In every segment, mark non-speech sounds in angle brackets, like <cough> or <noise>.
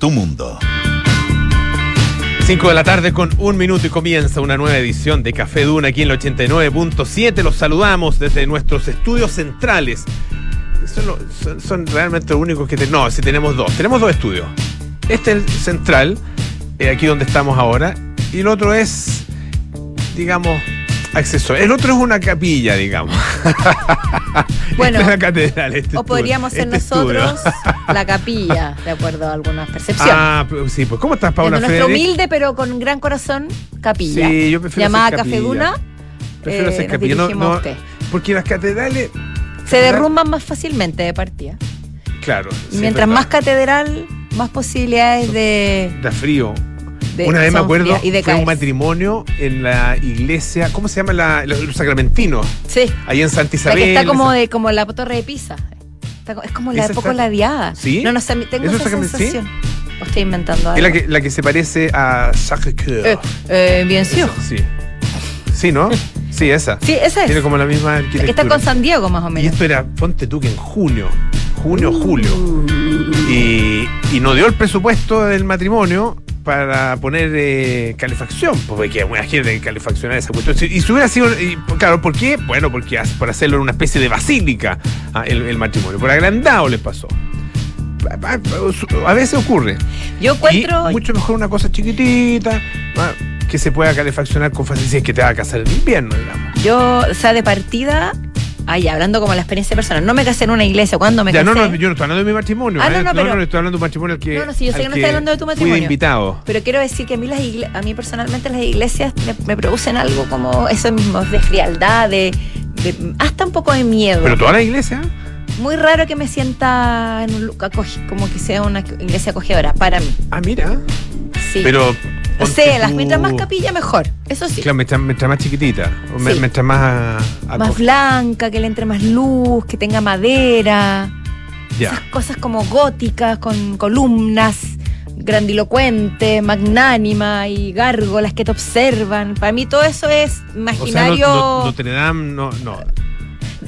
tu mundo. 5 de la tarde con un minuto y comienza una nueva edición de Café Duna aquí en el 89.7. Los saludamos desde nuestros estudios centrales. Son, realmente los únicos que tenemos. No, si tenemos dos. Tenemos dos estudios. Este es el central, eh, aquí donde estamos ahora. Y el otro es, digamos, accesorio. El otro es una capilla, digamos. <laughs> Bueno, Esta es la catedral. este O podríamos ser este nosotros <laughs> la capilla, de acuerdo a algunas percepciones. Ah, pues sí, pues ¿cómo estás, Paula nuestro humilde pero con gran corazón capilla. Sí, yo prefiero Llamada ser capilla. Café Duna, Prefiero eh, ser capilla. No, a no, usted. porque las catedrales, se derrumban más fácilmente de partida. claro. Y sí, mientras más catedral, más posibilidades de, Da frío. De- Una vez me acuerdo, y de fue un matrimonio en la iglesia, ¿cómo se llama? La, los, sacramentinos, Sí, ahí en Santa la Isabel. que está como de como la torre de Pisa. Está es como la Esa poco ladeada. ¿Sí? No, no sé, tengo ¿Eso esa es Sacrament- sí? sensación. O estoy inventando algo. Es la que, la que se parece a Sacré-Cœur. Eh, eh, bien. Esa, Sí. Sí, ¿no? <laughs> Sí, esa. Sí, esa es. Tiene como la misma La que está arquitectura. con San Diego, más o Y menos. esto era, ponte tú que en junio, junio, Uh. julio. Y, y no dio el presupuesto del matrimonio para poner eh, calefacción, pues, porque buena gente que calefaccionar esa cuestión. Y si hubiera sido, y, claro, ¿por qué? Bueno, porque por hacerlo en una especie de basílica ah, el, el matrimonio, por agrandado les pasó. A- a- A veces ocurre. Yo encuentro. Y mucho mejor una cosa chiquitita, ah, que se pueda calefaccionar con facilidad, que te va a casar en invierno, digamos. Yo, o sea, de partida, ahí hablando como la experiencia personal, no me casé en una iglesia. ¿Cuándo me Ya, casé? no, no, yo no estoy hablando de mi matrimonio. Ah, ¿eh? no, no, pero- estoy hablando de un matrimonio al que. No, no, sí, yo sé que no estoy hablando de tu Fui matrimonio. de invitado. Pero quiero decir que a mí, las a mí personalmente las iglesias me, me producen algo como eso mismo, de frialdad, de, de- hasta un poco de miedo. Pero toda la iglesia. Muy raro que me sienta en un como que sea una iglesia acogedora, para mí. Ah, mira. Sí. Pero. Sé, las mientras más capilla, mejor. Eso sí. Claro, mientras, mientras más chiquitita. Sí. mientras más. a- más blanca, que le entre más luz, que tenga madera. Ya. Esas cosas como góticas, con columnas, grandilocuente, magnánima y gárgolas que te observan. Para mí todo eso es O sea, no- imaginario. no- Notre Dame, no. no.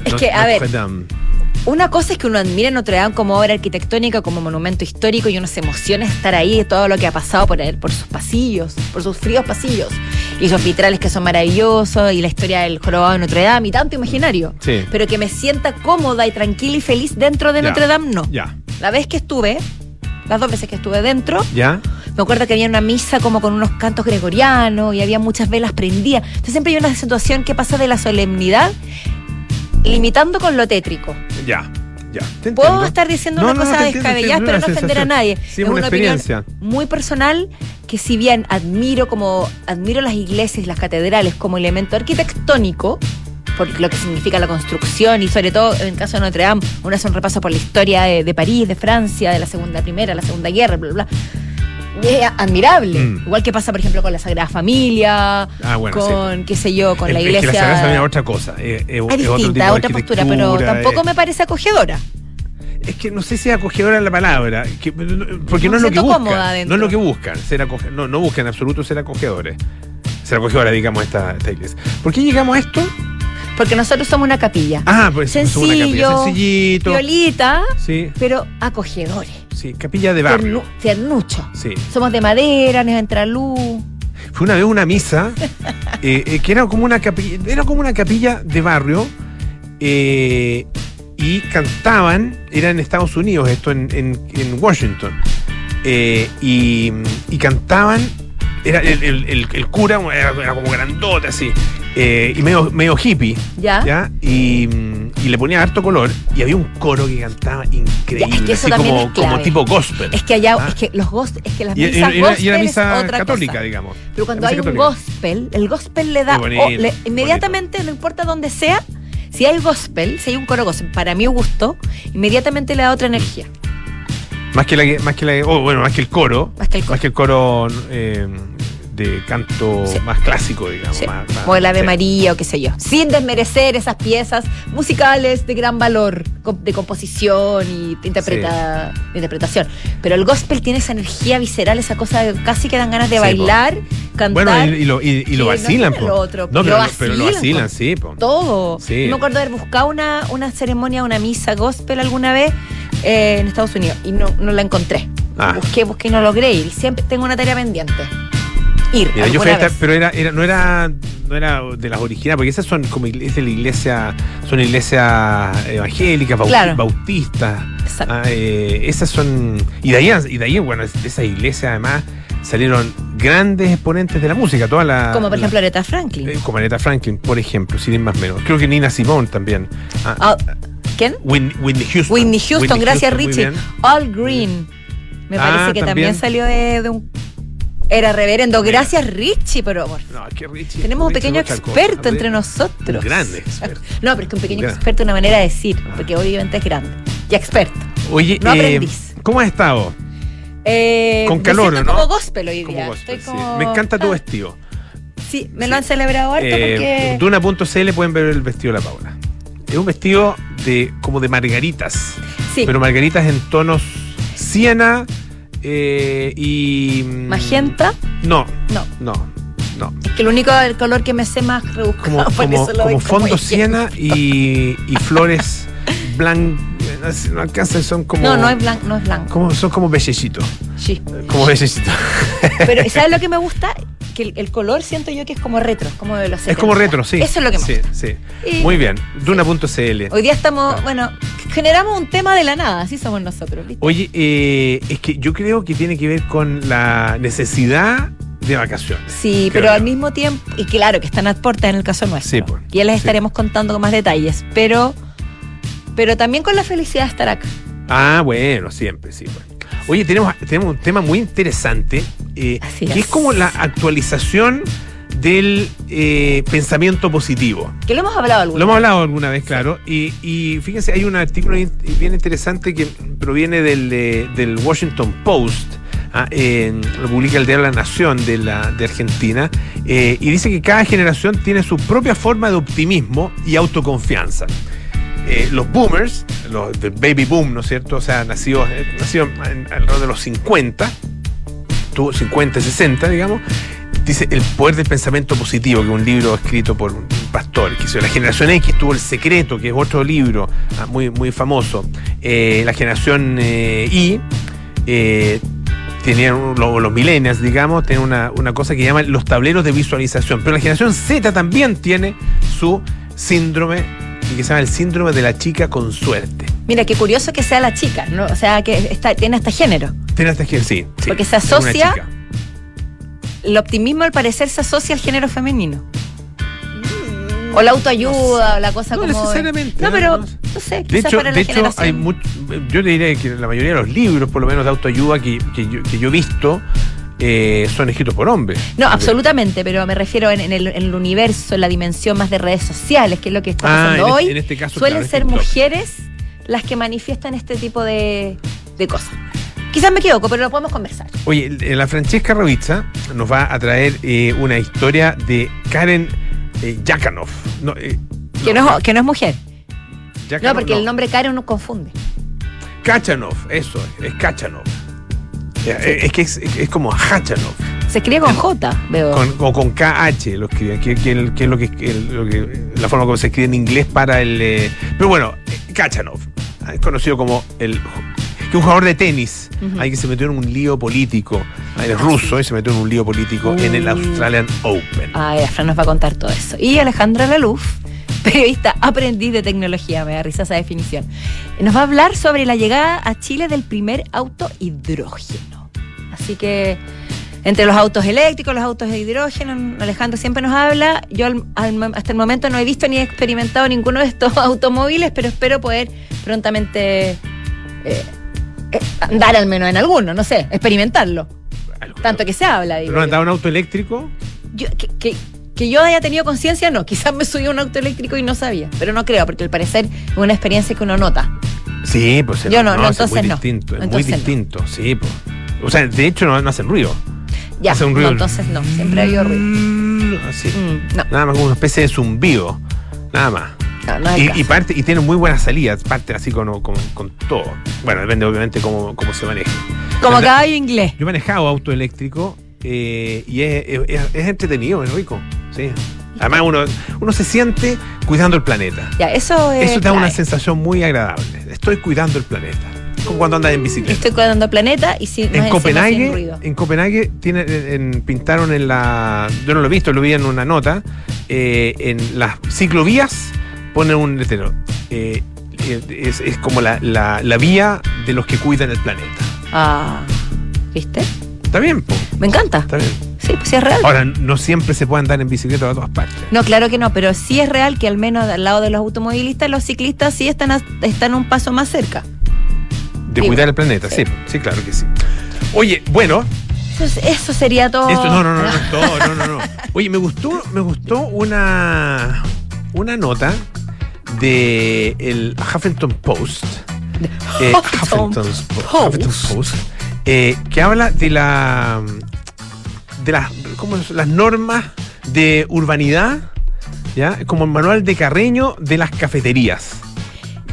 Es que, a ver. Una cosa es que uno admire Notre Dame como obra arquitectónica, como monumento histórico y uno se emociona estar ahí, de todo lo que ha pasado por él, por sus pasillos, por sus fríos pasillos. Y sus vitrales que son maravillosos y la historia del jorobado de Notre Dame y tanto imaginario. Sí. Pero que me sienta cómoda y tranquila y feliz dentro de Ya. Notre Dame, no. Ya. La vez que estuve, las dos veces que estuve dentro, Ya. me acuerdo que había una misa como con unos cantos gregorianos y había muchas velas prendidas. Entonces siempre hay una situación que pasa de la solemnidad limitando con lo tétrico. Ya. Ya. Te Puedo entiendo. estar diciendo No, una no, no, cosa entiendo, descabellada, pero no ofender a nadie. Sí, es una opinión experiencia. muy personal que si bien admiro como admiro las iglesias y las catedrales como elemento arquitectónico, por lo que significa la construcción y sobre todo en el caso de Notre Dame, uno hace un repaso por la historia de, de París, de Francia, de la Segunda Primera, la Segunda Guerra, bla, bla, bla. Es admirable. Mm. Igual que pasa, por ejemplo, con la Sagrada Familia, Ah, bueno, con, qué sé yo, con Es- la es iglesia. que la Sagrada Familia es otra cosa. Es, es- es es tipo distinta, otra postura, pero tampoco es- me parece acogedora. Es que no sé si acogedora es la palabra, que- porque no, No es lo que buscan. No es lo que buscan, ser acoge- no, no buscan en absoluto ser acogedores. Ser acogedora, digamos, esta, esta iglesia. ¿Por qué llegamos a esto? Porque nosotros somos una capilla. Ah, pues somos una capilla Sencillo, sencillito. Violita, Sí, pero acogedores. Sí, capilla de barrio. Tiernu- Tiernucho. Sí. Somos de madera, nos entra luz. Fue una vez una misa <laughs> eh, eh, que era como una capilla, era como una capilla de barrio eh, y cantaban, era en Estados Unidos, esto en, en- en Washington, y, y cantaban, era el, el- el- el cura era, era como grandote así, eh, y medio, medio hippie, ¿Ya? ¿ya? Y, y le ponía harto color y había un coro que cantaba increíble, Ya, es que eso así como, como tipo gospel. Es que allá, Ah. es que los gos- es que las y- misas y gospel y era es misa otra católica, cosa. digamos. Pero cuando hay un gospel, el gospel le da bonito, le- inmediatamente, no importa dónde sea, si hay gospel, si hay un coro gospel, para mi gusto, inmediatamente le da otra energía. Más que la que- más que la oh, bueno, más que el coro. Más que el coro. Más que el coro eh, de canto Sí. más clásico, digamos. Sí, más- más- como el Ave sí. María o qué sé yo. Sin desmerecer esas piezas musicales de gran valor de composición y de, interpreta- de interpretación. Pero el gospel tiene esa energía visceral, esa cosa de casi que dan ganas de bailar, cantar. Bueno, y, y lo, y, y no vacilan, tiene po. lo otro. No, Lo pero, pero lo vacilan, vacilan, po. sí, todo. Me acuerdo de haber buscado una, una ceremonia, una misa gospel alguna vez eh, en Estados Unidos y no, no la encontré. Ah. Busqué, busqué y no logré ir. Siempre tengo una tarea pendiente. Ir. Mira, yo alguna fui a esta- vez. pero era, era- no era no era de las originales, porque esas son como es de la iglesia, son iglesias evangélicas, Claro. bautistas. Exacto. Ah, eh, esas son. Y de ahí, y de ahí, bueno, de esa iglesia además salieron grandes exponentes de la música, toda la. Como por la- ejemplo Aretha Franklin. eh, como Aretha Franklin, por ejemplo, sin ir más menos. Creo que Nina Simone también. Ah, Ah, ¿Quién? Whitney, Whitney Houston. Whitney Houston, gracias Richie. All Green. Me Ah, parece que también, también. salió de, de un. Era reverendo. Gracias Richie, pero por No, es que Richie- Tenemos un Richie pequeño experto entre nosotros. Un grande <laughs> experto. No, pero es que un pequeño Un gran- experto es una manera de decir, porque obviamente es grande. Y experto. Oye, No eh, aprendiz. ¿cómo has estado? Eh, Con me calor, siento ¿no? como gospel hoy Como día. gospel, Estoy sí. como- Me encanta tu Ah, vestido. Sí, me Sí. lo han celebrado harto Eh, porque. Duna.cl pueden ver el vestido de la Paula. Es un vestido de como de margaritas. Sí, Pero margaritas en tonos siena eh, y. mm, magenta. No, No, no, no. es que el único el color que me sé más rebuscado, Como, <laughs> como, como doy fondo siena y, y flores <laughs> blancas. No alcanza, son como. No, no es blanco, no es blanco. como, son como bellecitos. Sí. Como bellecitos. Pero <laughs> ¿sabes lo que me gusta? Que el, el color siento yo que es como retro, como de los Es como 70. retro, sí. Eso es lo que me sí, gusta. sí. Y- Muy bien. Duna.cl. Hoy día estamos, Ah. bueno, generamos un tema de la nada, así somos nosotros, ¿viste? Oye, eh, es que yo creo que tiene que ver con la necesidad de vacaciones. Sí, pero yo. al mismo tiempo, y claro que están a puertas en el caso nuestro. Sí, pues, ya les sí. estaremos contando con más detalles, pero, pero también con la felicidad de estar acá. Ah, bueno, siempre, sí. bueno. Oye, tenemos, tenemos un tema muy interesante, eh, Así que es. es como la actualización del eh, pensamiento positivo. Que lo hemos hablado alguna Lo hemos hablado alguna vez, claro. Y, y fíjense, hay un artículo bien interesante que proviene del, eh, del Washington Post. ah, en- lo publica el diario La Nación de, la, de Argentina. y dice que cada generación tiene su propia forma de optimismo y autoconfianza. Eh, los boomers, los del baby boom, ¿no es cierto? O sea, nacidos, eh, nacidos alrededor de los 50, tuvo 50, 60, digamos, dice El poder del pensamiento positivo, que es un libro escrito por un pastor. Que hizo. La generación X tuvo El secreto, que es otro libro ah, muy, muy famoso. Eh, la generación Y tenían un- lo- los millennials, digamos, tienen una, una cosa que llaman los tableros de visualización. Pero la generación Z también tiene su síndrome, que se llama el síndrome de la chica con suerte. Mira, qué curioso que sea la chica, ¿no? O sea, que está, tiene hasta género. Tiene hasta que sí, sí, Porque se asocia-. El optimismo al parecer se asocia al género femenino. O la autoayuda, o la cosa No como. necesariamente, No, ¿no? pero No. sé, De hecho, para la de hecho hay mucho, yo te diría que la mayoría de los libros, por lo menos de autoayuda que, que yo, que yo he visto, eh, son escritos por hombres. No, absolutamente, pero me refiero en, en el, en el universo, en la dimensión más de redes sociales, que es lo que está Ah, pasando en, hoy. este- en este caso, suelen claro, ser TikTok. mujeres las que manifiestan este tipo de, de cosas. Quizás me equivoco, pero lo podemos conversar. Oye, la Francesca Rovizza nos va a traer eh, una historia de Karen eh, Yakanov. No, eh, Que no, es- que no es mujer. Yakanov, No, porque el nombre Karen nos confunde. Kachanov, eso, es Kachanov. Eh, Es que es, es como Hachanov, Se escribe con J, veo. con, o con KH lo escriben, que, que que es lo que, lo que- la forma como se escribe en inglés para el. eh, pero bueno, eh, Kachanov, ah, es conocido como el. que un jugador de tenis, Ujú. ahí que se metió en un lío político, ah, es ruso y se metió en un lío político en el Uh. Australian Open. Ay, Fran nos va a contar todo eso. Y Alejandra Laluf, periodista aprendiz de tecnología, me da risa esa definición. Nos va a hablar sobre la llegada a Chile del primer auto hidrógeno. Así que entre los autos eléctricos, los autos de hidrógeno, Alejandro siempre nos habla. Yo al- al- hasta el momento no he visto ni he experimentado ninguno de estos <laughs> automóviles, pero espero poder prontamente eh, eh, andar al menos en alguno, no sé, experimentarlo. Tanto que se habla. digo ¿No yo. andaba un auto eléctrico? Yo- que, que- que yo haya tenido conciencia, no. Quizás me subí a un auto eléctrico y no sabía. Pero no creo, porque al parecer es una experiencia que uno nota. Sí, pues Yo no, no, es muy no. distinto, es Entonces muy no. distinto, sí, pues. O sea, de hecho no, no hacen ruido. Ya, Hace un no, ruido. entonces no. Siempre ha habido ruido. Así. Mm, no, Nada más como una especie de zumbido. Nada más. no, no Y, parte, y tiene muy buenas salidas, parte así con, con, con todo. Bueno, depende obviamente cómo, cómo se maneja. Como caballo inglés. Yo he manejado auto eléctrico eh, y es, es- es entretenido, es rico. Sí. Además uno, uno se siente cuidando el planeta. Ya, eso es. Eso te da una sensación muy agradable. Estoy cuidando el planeta. como cuando andas en bicicleta. Estoy cuidando el planeta y si en Copenhague, en Copenhague tiene, en, pintaron en la, yo no lo he visto, lo vi en una nota, eh, en las ciclovías ponen un letrero. Eh, es, es, como la, la, la, vía de los que cuidan el planeta. Ah, ¿viste? Está bien, po. Me encanta. Está bien. Sí, pues sí es real. Ahora, no siempre se puede andar en bicicleta a todas partes. No, claro que no, pero sí es real que al menos al lado de los automovilistas, los ciclistas sí están, a, están un paso más cerca. De Digo, cuidar el planeta, sí. sí, sí, claro que sí. Oye, bueno, eso, eso, sería todo. Esto, no, no, no, no, todo, no, no, no. Oye, me gustó, me gustó una, una nota de el Huffington Post. Eh, Huffington, Post. Huffington Post. Eh, que habla de la de las, ¿cómo es? las normas de urbanidad, ¿ya? Como el manual de Carreño de las cafeterías.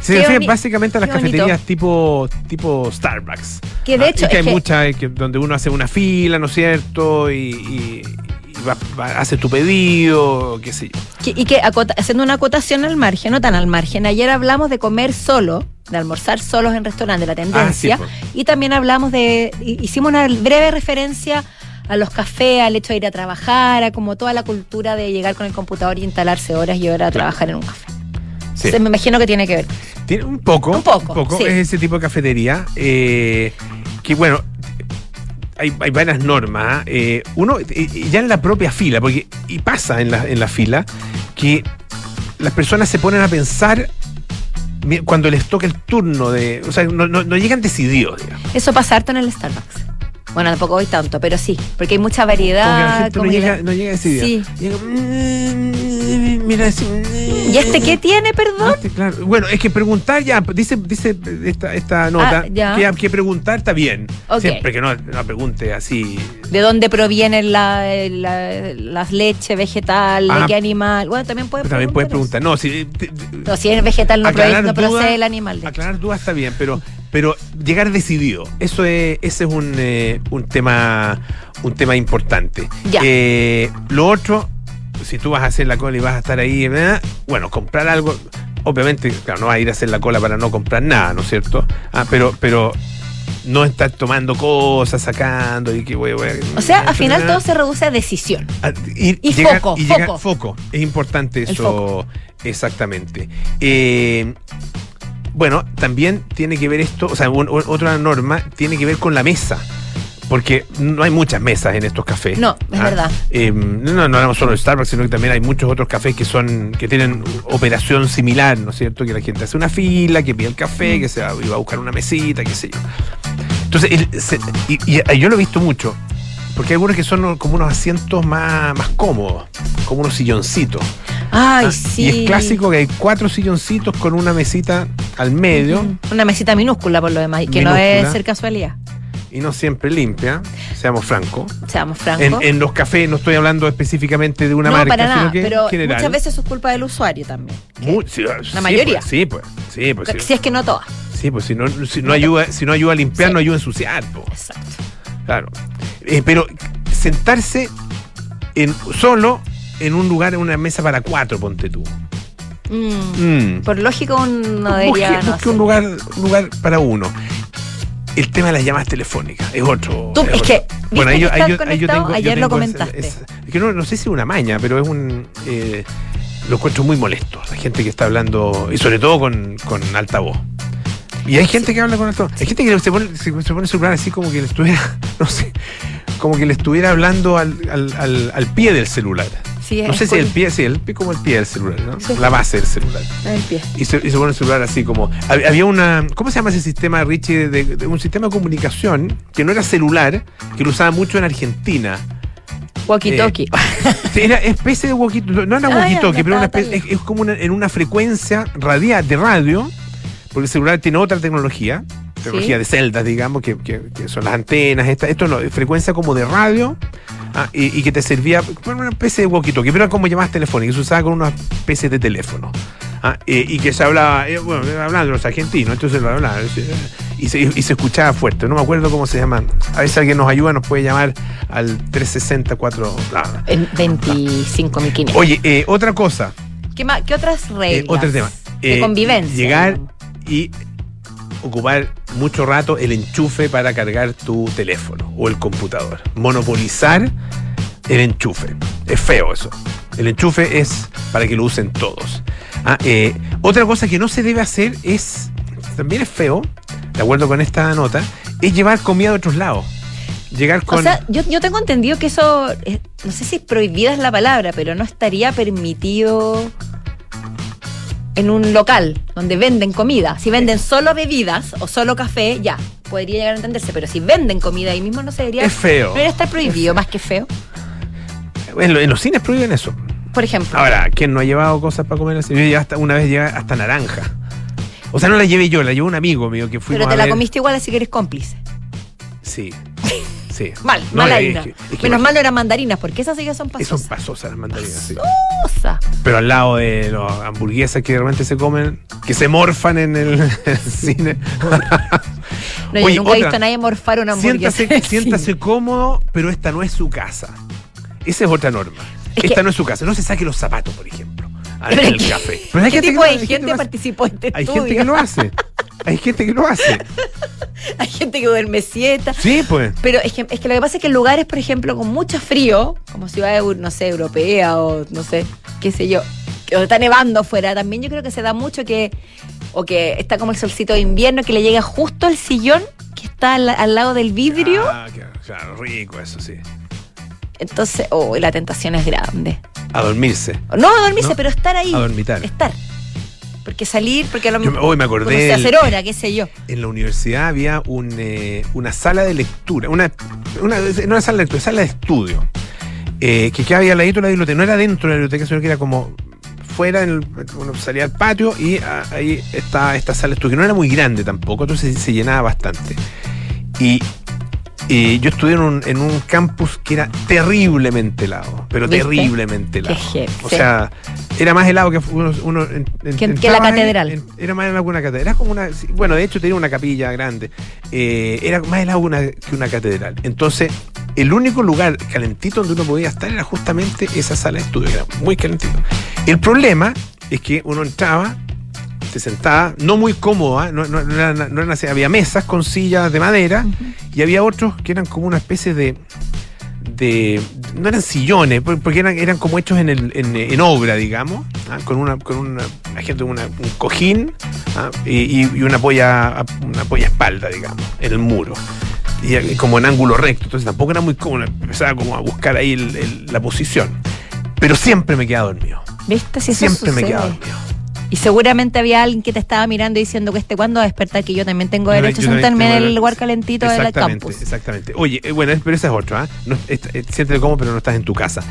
Se refiere básicamente a las cafeterías tipo, tipo Starbucks. Que de hecho. Ah, y que hay muchas que, donde uno hace una fila, ¿no es cierto? Y, y, y va, va, hace tu pedido, qué sé yo. Que, y que acota, haciendo una acotación al margen, no tan al margen. Ayer hablamos de comer solo, de almorzar solos en restaurantes, la tendencia. Ah, sí, y también hablamos de. Hicimos una breve referencia a los cafés, al hecho de ir a trabajar, a como toda la cultura de llegar con el computador y instalarse horas y horas a trabajar en un café. Sí. Entonces, me imagino que tiene que ver. Tiene un poco. Un poco. Un poco sí. es ese tipo de cafetería. Eh, que bueno, hay, hay varias normas. ¿eh? uno, ya en la propia fila, porque y pasa en la, en la fila, que las personas se ponen a pensar cuando les toca el turno de. O sea, no, no, no llegan decididos, digamos. Eso pasa harto en el Starbucks. Bueno, tampoco hoy tanto, pero sí, porque hay mucha variedad. Como que la gente no, llega, no llega decidida. Sí. Llega, mmm, mira, ¿Y este qué tiene, perdón? Este, claro. Bueno, es que preguntar ya, dice, dice esta, esta nota, ah, que, que, preguntar está bien. Okay. Siempre que no, no pregunte así. ¿De dónde provienen la, la, las leches vegetal? ¿De Ah, qué animal? Bueno, también puedes También puedes preguntar. No, si, te- No, si es vegetal no, procede, no procede dudas- el animal. Aclarar dudas está bien, pero, pero llegar decidido, eso es, ese es un, eh, un tema un tema importante. Ya. Eh, lo otro, si tú vas a hacer la cola y vas a estar ahí, ¿verdad? bueno, comprar algo, obviamente, claro, no vas a ir a hacer la cola para no comprar nada, ¿no es cierto? Ah, pero, pero no estar tomando cosas, sacando y que voy, voy, O sea, al final todo se reduce a decisión. a- ir- Y llegar- foco, y llegar- foco. Es importante eso. foco. Exactamente. Eh, bueno, también tiene que ver esto, o sea, un- otra norma tiene que ver con la mesa. Porque no hay muchas mesas en estos cafés. No, es verdad. Eh, no, no hablamos solo de Starbucks, sino que también hay muchos otros cafés que son que tienen operación similar, ¿no es cierto? Que la gente hace una fila, que pide el café, que se va, a buscar una mesita, qué sé yo. Entonces, el- se- y, y yo lo he visto mucho, porque hay algunos que son como unos asientos más, más cómodos, como unos silloncitos. Ay, Ah, sí. Y es clásico que hay cuatro silloncitos con una mesita al medio. Una mesita minúscula por lo demás, que no es ser casualidad. Y no siempre limpia, seamos francos. Seamos francos. En, en los cafés no estoy hablando específicamente de una no, marca, para sino que pero general. muchas veces es culpa del usuario también. que- Mu- sí, sí, mayoría. pues, sí, pues. Sí, pues. si es que no todas. Sí, pues si no, si no ayuda, si no ayuda a limpiar, Sí. no ayuda a ensuciar, po. Exacto. Claro. Eh, pero sentarse en, solo en un lugar, en una mesa para cuatro, ponte tú. Mm. Mm. Por lógico, uno Busque, debería. no busque un lugar, un lugar para uno. El tema de las llamadas telefónicas es otro. Tú, es que, ¿viste que estás yo conectado? Ayer lo tengo comentaste. esa- es que no, no sé si es una maña, pero es un. eh, lo encuentro muy molesto. La gente que está hablando, y sobre todo con, con altavoz. Y hay gente que habla con altavoz. Hay gente que se pone, se, se pone el celular así como que le estuviera, <laughs> no sé, como que le estuviera hablando al, al, al, al pie del celular. Sí, No sé si el pie, sí, el pie como el pie del celular, ¿no? Sí. La base del celular el pie. y se, y se pone el celular así como. hab- Había una. ¿Cómo se llama ese sistema, Richie? De, de un sistema de comunicación que no era celular, que lo usaba mucho en Argentina. Walkie-talkie. Sí, <laughs> Era especie de walkie No era Ah, walkie-talkie, pero una estaba espe- tan es, es como una- en una frecuencia radial de radio, porque el celular tiene otra tecnología, tecnología Sí. de celdas, digamos, que, que- que son las antenas, esta, esto no, frecuencia como de radio. ah, y, y que te servía bueno, una especie de walkie-talkie, pero era como llamadas telefónicas, se usaba con una especie de teléfono. ah, eh, y que se hablaba, eh, bueno, hablando de los argentinos, entonces lo hablaban, eh, y se, y se escuchaba fuerte. No me acuerdo cómo se llaman. A veces alguien nos ayuda, nos puede llamar al 364. bla, bla. En 25.500. Oye, eh, otra cosa, ¿Qué, más, ¿Qué otras eh, reglas? otro tema. De Eh, convivencia. Llegar y ocupar mucho rato el enchufe para cargar tu teléfono o el computador. Monopolizar el enchufe. Es feo eso. El enchufe es para que lo usen todos. Ah, eh, otra cosa que no se debe hacer es, también es feo, de acuerdo con esta nota, es llevar comida de otros lados. Llegar con... O sea, yo, yo tengo entendido que eso, eh, no sé si prohibida es la palabra, pero no estaría permitido en un local donde venden comida. Si venden solo bebidas o solo café, ya, podría llegar a entenderse. Pero si venden comida ahí mismo no se debería... Es feo. No debería estar prohibido, más que feo. en, lo- en los cines prohíben eso. Por ejemplo. Ahora, ¿quién no ha llevado cosas para comer así? Yo hasta, una vez llevé hasta naranja. O sea, no la llevé yo, la llevó un amigo mío que fuimos pero te a la ver- comiste igual así que eres cómplice. Sí. <laughs> Sí. Mal, No, mala es que Menos mal no eran mandarinas, porque esas sí que son Son pasosas. pasosas las mandarinas, sí. Pasosa. Pero al lado de las hamburguesas que de repente se comen, que se morfan <laughs> en el, cine. No, yo Oye, nunca he otra. visto a nadie morfar una hamburguesa. siéntase, siéntase cómodo, pero esta no es su casa. Esa es otra norma. Es esta que- no es su casa. No se saque los zapatos, por ejemplo, al- el ¿qué- café. <laughs> Pero hay ¿Qué gente tipo que de hay gente participó en este Hay estudio? gente que lo hace. Hay gente que lo hace. <laughs> Hay gente que duerme siesta. Sí, pues. Pero es que, es que lo que pasa es que en lugares, por ejemplo, con mucho frío, como ciudades, no sé, europea o no sé, qué sé yo, que o está nevando afuera, también yo creo que se da mucho que, o que está como el solcito de invierno, que le llega justo al sillón que está al, al lado del vidrio. Ah, claro, claro, rico eso, sí. Entonces, oh, la tentación es grande. A dormirse. No a dormirse, No, pero estar ahí. a dormitar. Estar. Porque salir, porque a lo Yo me- hoy me acordé hacer hora, qué sé yo. En la universidad había un, eh, una sala de lectura, una, una, no una sala de lectura, sala de estudio, eh, que quedaba ahí al ladito de la biblioteca. No era dentro de la biblioteca, sino que era como fuera, en el- uno salía al patio y ah, ahí está esta sala de estudio, que no era muy grande tampoco, entonces se llenaba bastante. Y, y yo estudié en un, en un campus que era terriblemente helado, pero ¿Viste? terriblemente helado. Qué o sea, era más helado que uno, uno en- en- Que- que la catedral. en- era más helado que una catedral. Era como una. Bueno, de hecho tenía una capilla grande. Eh, era más helado que una, que una catedral. Entonces, el único lugar calentito donde uno podía estar era justamente esa sala de estudio. Era muy calentito. El problema es que uno entraba, se sentaba, no muy cómoda, no, no- no eran- no eran así, había mesas con sillas de madera y había otros que eran como una especie de. de no eran sillones, por- porque eran, eran como hechos en, el, en, en obra, digamos, ¿ah? con una con una, gente una- un cojín ¿ah? y, y- una polla una polla espalda, digamos, en el muro. Y, como en ángulo recto, entonces tampoco era muy cómodo, empezaba como a buscar ahí el- el- la posición. Pero siempre me quedaba dormido. ¿Viste? Si eso siempre me sucede. quedaba dormido. Y seguramente había alguien que te estaba mirando y diciendo que este cuándo va a despertar, que yo también tengo derecho a sentarme en el lugar calentito del campus. Exactamente. Oye, eh, bueno, pero esa es otra. ¿ah? No, esta- eh, siéntete cómodo, pero no estás en tu casa.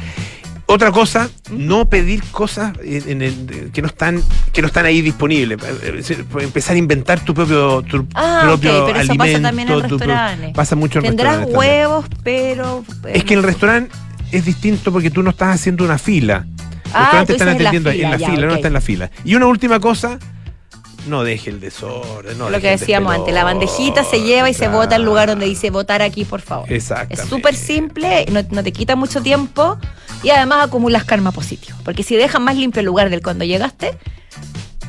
Otra cosa, no pedir cosas en- en el- que no están que no están ahí disponibles. Eh, eh, Empezar a inventar tu propio tu Ah, propio ok, pero eso pasa alimento, también en restaurantes. Pasa mucho en Tendrás restaurantes también. huevos, pero. Es que el restaurante es distinto porque tú no estás haciendo una fila. Ah, están dices en la atendiendo ahí en la fila, ya, fila, no está en la fila. Y una última cosa, no deje el desorden. No lo que decíamos antes, la bandejita se lleva y se vota al lugar donde dice votar aquí, por favor. Exactamente. Es súper simple, no, no te quita mucho tiempo y además acumulas karma positivo. Porque si dejas más limpio el lugar del cuando llegaste.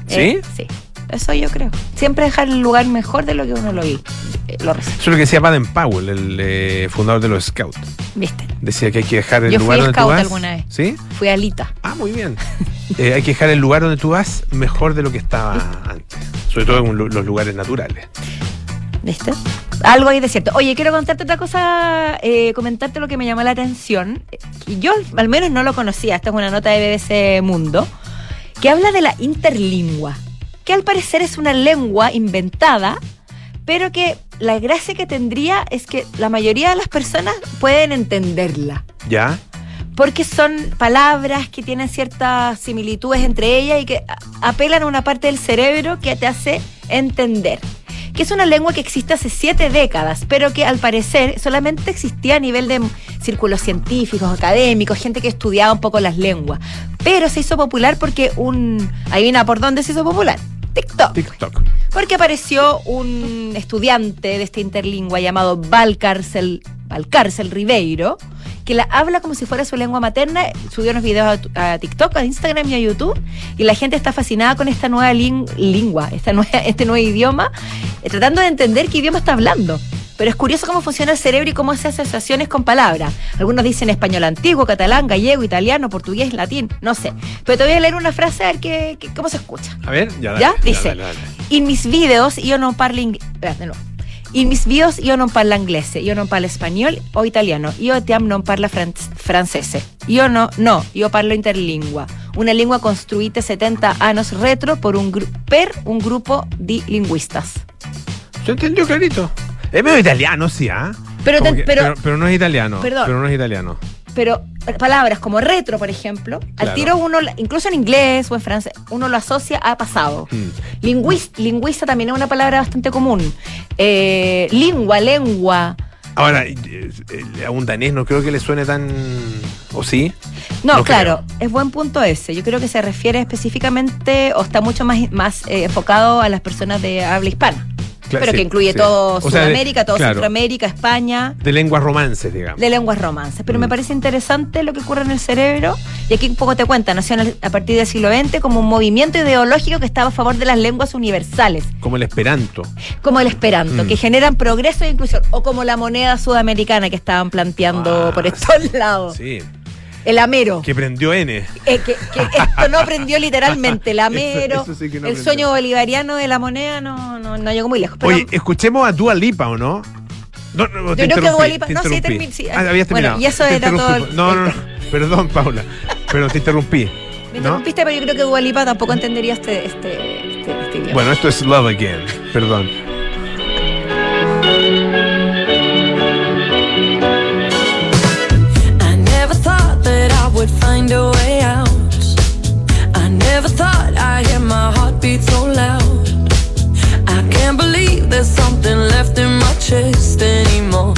eh, sí. Eso yo creo. Siempre dejar el lugar mejor de lo que uno lo, vi- eh, lo recibe. Eso es lo que decía Baden Powell, el eh, fundador de los Scouts. ¿Viste? Decía que hay que dejar el Yo fui lugar donde tú scout vas. alguna vez. ¿Sí? Fui a Alita. Ah, muy bien. <laughs> Eh, hay que dejar el lugar donde tú vas mejor de lo que estaba antes. Sobre todo en los lugares naturales. ¿Viste? Algo ahí de cierto. Oye, quiero contarte otra cosa, eh, comentarte lo que me llamó la atención. Yo al menos no lo conocía. Esta es una nota de BBC Mundo que habla de la interlingua, que al parecer es una lengua inventada, pero que la gracia que tendría es que la mayoría de las personas pueden entenderla. ¿Ya? Porque son palabras que tienen ciertas similitudes entre ellas y que apelan a una parte del cerebro que te hace entender. Que es una lengua que existe hace siete décadas, pero que al parecer solamente existía a nivel de círculos científicos, académicos, gente que estudiaba un poco las lenguas. Pero se hizo popular porque un. Adivina por dónde se hizo popular. TikTok. TikTok. Porque apareció un estudiante de esta interlingua llamado Valcárcel, Valcárcel Ribeiro que la habla como si fuera su lengua materna. Subió unos videos a, TikTok, a Instagram y a YouTube. Y la gente está fascinada con esta nueva lengua, esta nueva, <laughs> este nuevo idioma, eh, tratando de entender qué idioma está hablando. Pero es curioso cómo funciona el cerebro y cómo hace asociaciones con palabras. Algunos dicen español antiguo, catalán, gallego, italiano, portugués, latín, no sé. Pero te voy a leer una frase a ver qué, cómo se escucha. A ver, ya, dale, ¿Ya? Dice, en mis videos yo no parlo inglés. In mis videos io non parlo inglese, io non parlo español o italiano, io te non parlo francese. Io no, no, io parlo interlingua, una lengua construita 70 años retro por un per un grupo di linguistas. Se entendió clarito. Es medio italiano, sí, ¿ah? Pero, pero, pero, no es italiano. Perdón. Pero no es italiano. Pero palabras como retro, por ejemplo, al tiro uno, incluso en inglés o en francés, uno lo asocia a pasado. Mm. lingüista también es una palabra bastante común. Eh, lingua, lengua. Ahora, a un danés no creo que le suene tan. ¿O sí? No, claro, es buen punto ese. Yo creo que se refiere específicamente o está mucho más, más eh, enfocado a las personas de habla hispana pero que incluye todo Sudamérica, todo Centroamérica, España. De lenguas romances, digamos. De lenguas romances. Pero me mm. parece interesante lo que ocurre en el cerebro. Y aquí un poco te cuenta, nació a partir del siglo XX como un movimiento ideológico que estaba a favor de las lenguas universales. Como el esperanto. Como el esperanto, mm. que generan progreso e inclusión. O como la moneda sudamericana que estaban planteando ah, por estos <laughs> lados. Sí. El amero. Que prendió N. Eh, que, esto no prendió literalmente. El amero. el sueño bolivariano de la moneda no, no, no llegó muy lejos. Oye, escuchemos a Dua Lipa, ¿o no? No, no, Yo creo que Dua Lipa. No, sí, terminé. Sí. Ah, habías terminado. Bueno, y eso era todo. no, no, no. Perdón, Paula. Pero te interrumpí. Me interrumpiste, pero yo creo que Dua Lipa tampoco entendería este, este, este, este Bueno, esto es Love Again. Perdón. anxious anymore.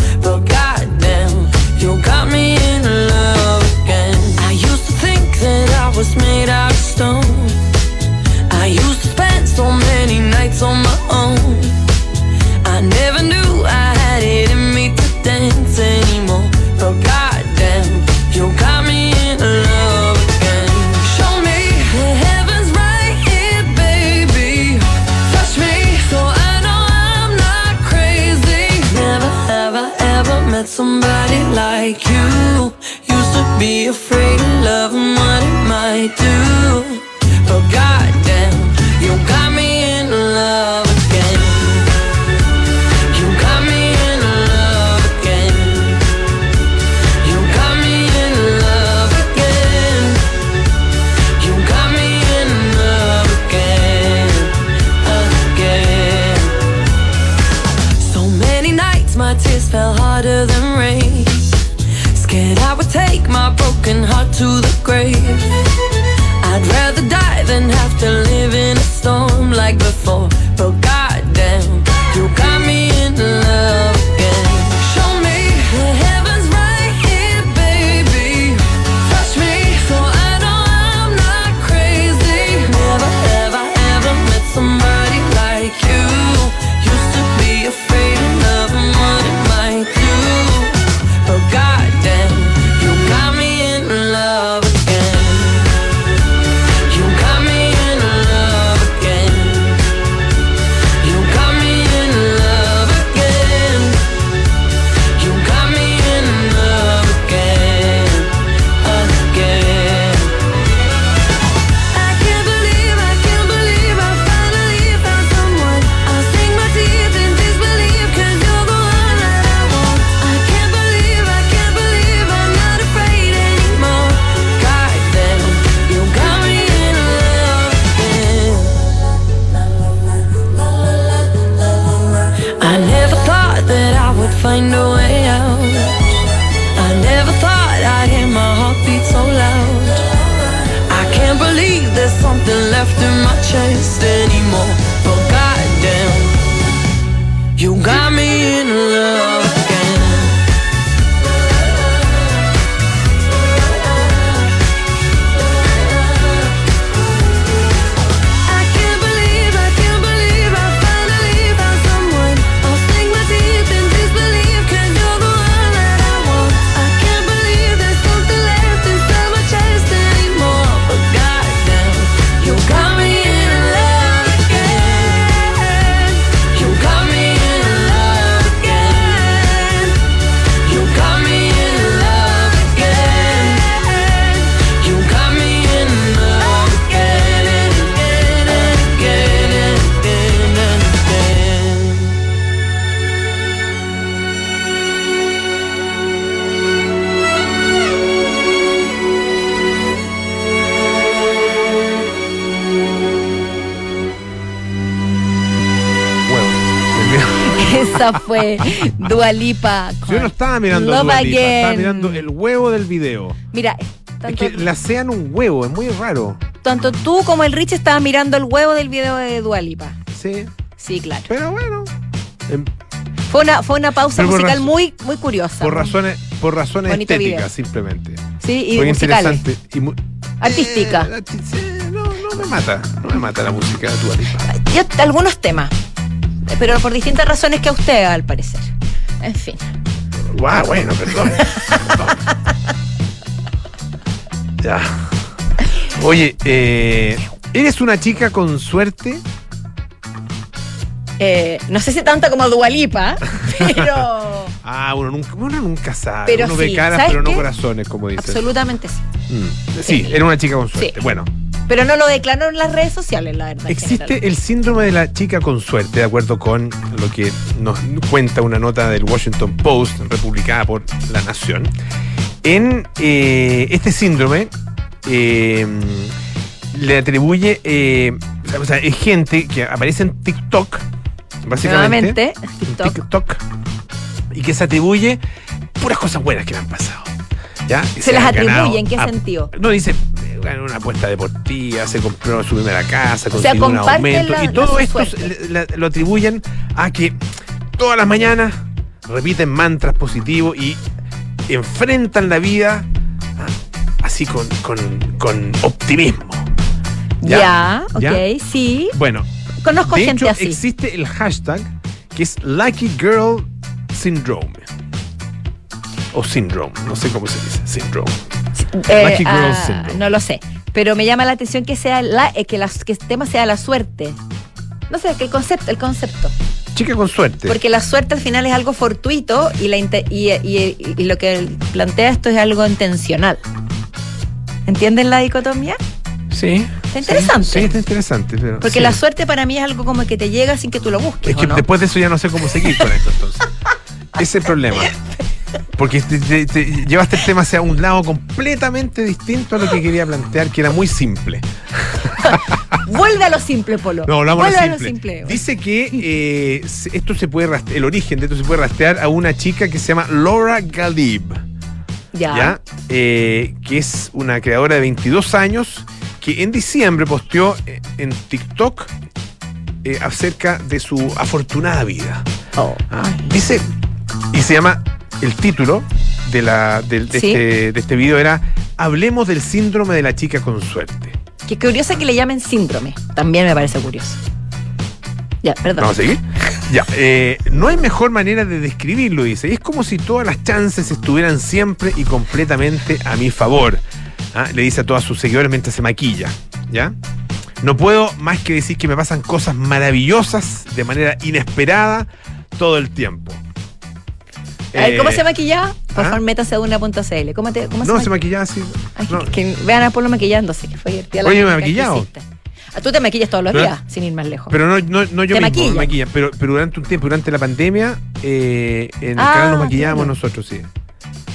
Esa fue Dualipa. Yo no estaba mirando Love Dua Lipa, estaba mirando el huevo del video. Mira, Es que le sean un huevo, es muy raro. tanto tú como el Rich estaban mirando el huevo del video de Dualipa. Sí, Sí, claro. pero bueno. em, Fue una, fue una pausa musical muy, muy curiosa. por razones, por razones Bonito estéticas, video. simplemente. Sí, y Muy interesante. Y mu- Artística. Eh, no, no me mata. No me mata la música de Dua Lipa. Yo, algunos temas, pero por distintas razones que a usted, al parecer. En fin. Guau, bueno, perdón. Perdón. ya. Oye, eh, ¿eres una chica con suerte? Eh, no sé si tanto como Dualipa, <laughs> pero Ah, uno nunca, uno nunca sabe. Pero uno ve sí, caras, ¿sabes pero no qué? corazones, como dicen. absolutamente sí. Mm. Sí, era una chica con suerte. Sí. Bueno, Pero no lo declaró en las redes sociales, la verdad. existe general. el síndrome de la chica con suerte, de acuerdo con lo que nos cuenta una nota del Washington Post, republicada por La Nación. En eh, este síndrome eh, le atribuye, eh, o sea, es gente que aparece en TikTok, básicamente. Nuevamente, TikTok. TikTok y que se atribuye puras cosas buenas que le han pasado. Se las atribuye, ¿en qué a- sentido? No, dice, ganó una apuesta deportiva, se compró su primera casa, consiguió un aumento. la- y todo esto lo atribuyen a que todas las mañanas repiten mantras positivos y enfrentan la vida ah, así con, con, con optimismo. Ya, ok, ¿Ya? sí. Bueno, Conozco de gente hecho, así. existe el hashtag que es Lucky Girl Syndrome. O Syndrome, no sé cómo se dice, Syndrome. Eh, Lucky Girl ah, Syndrome. no lo sé. Pero me llama la atención que sea la, eh, que, las- que el tema sea la suerte. No sé, que el concepto, el concepto. Chica con suerte. Porque la suerte al final es algo fortuito y, la inte- y, y- y- y lo que plantea esto es algo intencional. ¿Entienden la dicotomía? sí. Está interesante. Sí, está interesante. Pero, Porque sí. la suerte para mí es algo como que te llega sin que tú lo busques. Es que ¿o no? después de eso ya no sé cómo seguir con esto entonces. <laughs> Ese es el problema. <laughs> Porque te, te- te llevaste el tema hacia un lado completamente distinto a lo que quería plantear, que era muy simple. <laughs> Vuelve a lo simple, Polo. No, hablamos Vuelve a a lo lo simple. simple. Dice que eh, esto se puede rastrear, el origen de esto se puede rastrear a una chica que se llama Laura Galib, ya. ¿ya? Eh, que es una creadora de 22 años que en diciembre posteó eh, en TikTok eh, acerca de su afortunada vida. Oh. Ah, Dice, y se llama, el título de, la, del- de, Sí. este, de este video era Hablemos del síndrome de la chica con suerte. Qué curioso que le llamen síndrome. También me parece curioso. Ya, perdón. ¿Vamos a seguir? Ya, eh, no hay mejor manera de describirlo, dice. Es como si todas las chances estuvieran siempre y completamente a mi favor. ¿ah? Le dice a todos sus seguidores mientras se maquilla. ¿Ya? No puedo más que decir que me pasan cosas maravillosas de manera inesperada todo el tiempo. A ver, ¿cómo Eh, se maquilla? Por ¿ah? favor, métase a una.cl. ¿Cómo, te, cómo No, se se maquilla? maquillaba así. Ay, no. que, que vean a Polo maquillándose, que fue divertida la Oye, ¿me he maquillado? Ah, Tú te maquillas todos los Pero- días, sin ir más lejos. Pero no, no, no yo ¿Te mismo, maquilla? me maquilla. Pero, pero durante un tiempo, durante la pandemia, eh, en el Ah, canal nos maquillábamos claro. nosotros, sí.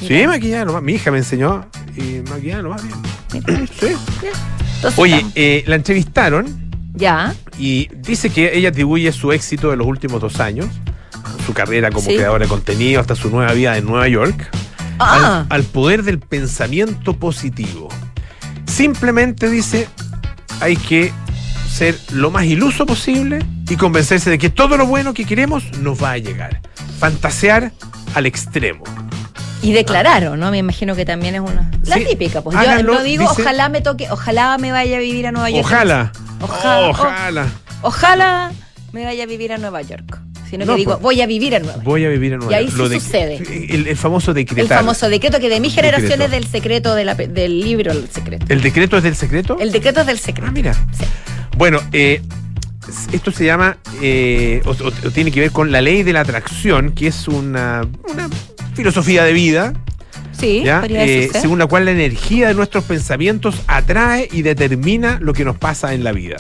Sí, maquillaba nomás. Mi hija me enseñó y maquillaba nomás bien. Sí. Entonces, Oye, eh, la entrevistaron ya. y dice que ella atribuye su éxito de los últimos dos años, su carrera como Sí. creadora de contenido hasta su nueva vida en Nueva York, Ah, al, al poder del pensamiento positivo. Simplemente dice, hay que ser lo más iluso posible y convencerse de que todo lo bueno que queremos nos va a llegar. Fantasear al extremo. y declararon, ¿no? Me imagino que también es una. La Sí. típica, pues. Háganlo, yo no digo, dice- ojalá me toque, ojalá me vaya a vivir a Nueva York. Ojalá. Ojalá. Ojalá. Ojalá me vaya a vivir a Nueva York. Sino No, que digo, pues. voy a vivir a Nueva York. Voy a vivir en Nueva Y ahí York. sí sucede. El, el famoso El decretar. famoso decreto que de mi generación Decreto. es del secreto de la del libro El secreto. ¿El decreto es del secreto? El decreto es del Ah, secreto. mira. Sí. Bueno, eh, esto se llama, eh, o, o- o tiene que ver con la ley de la atracción, que es una, una filosofía de vida, Sí, ¿ya? Eh, según la cual la energía de nuestros pensamientos atrae y determina lo que nos pasa en la vida.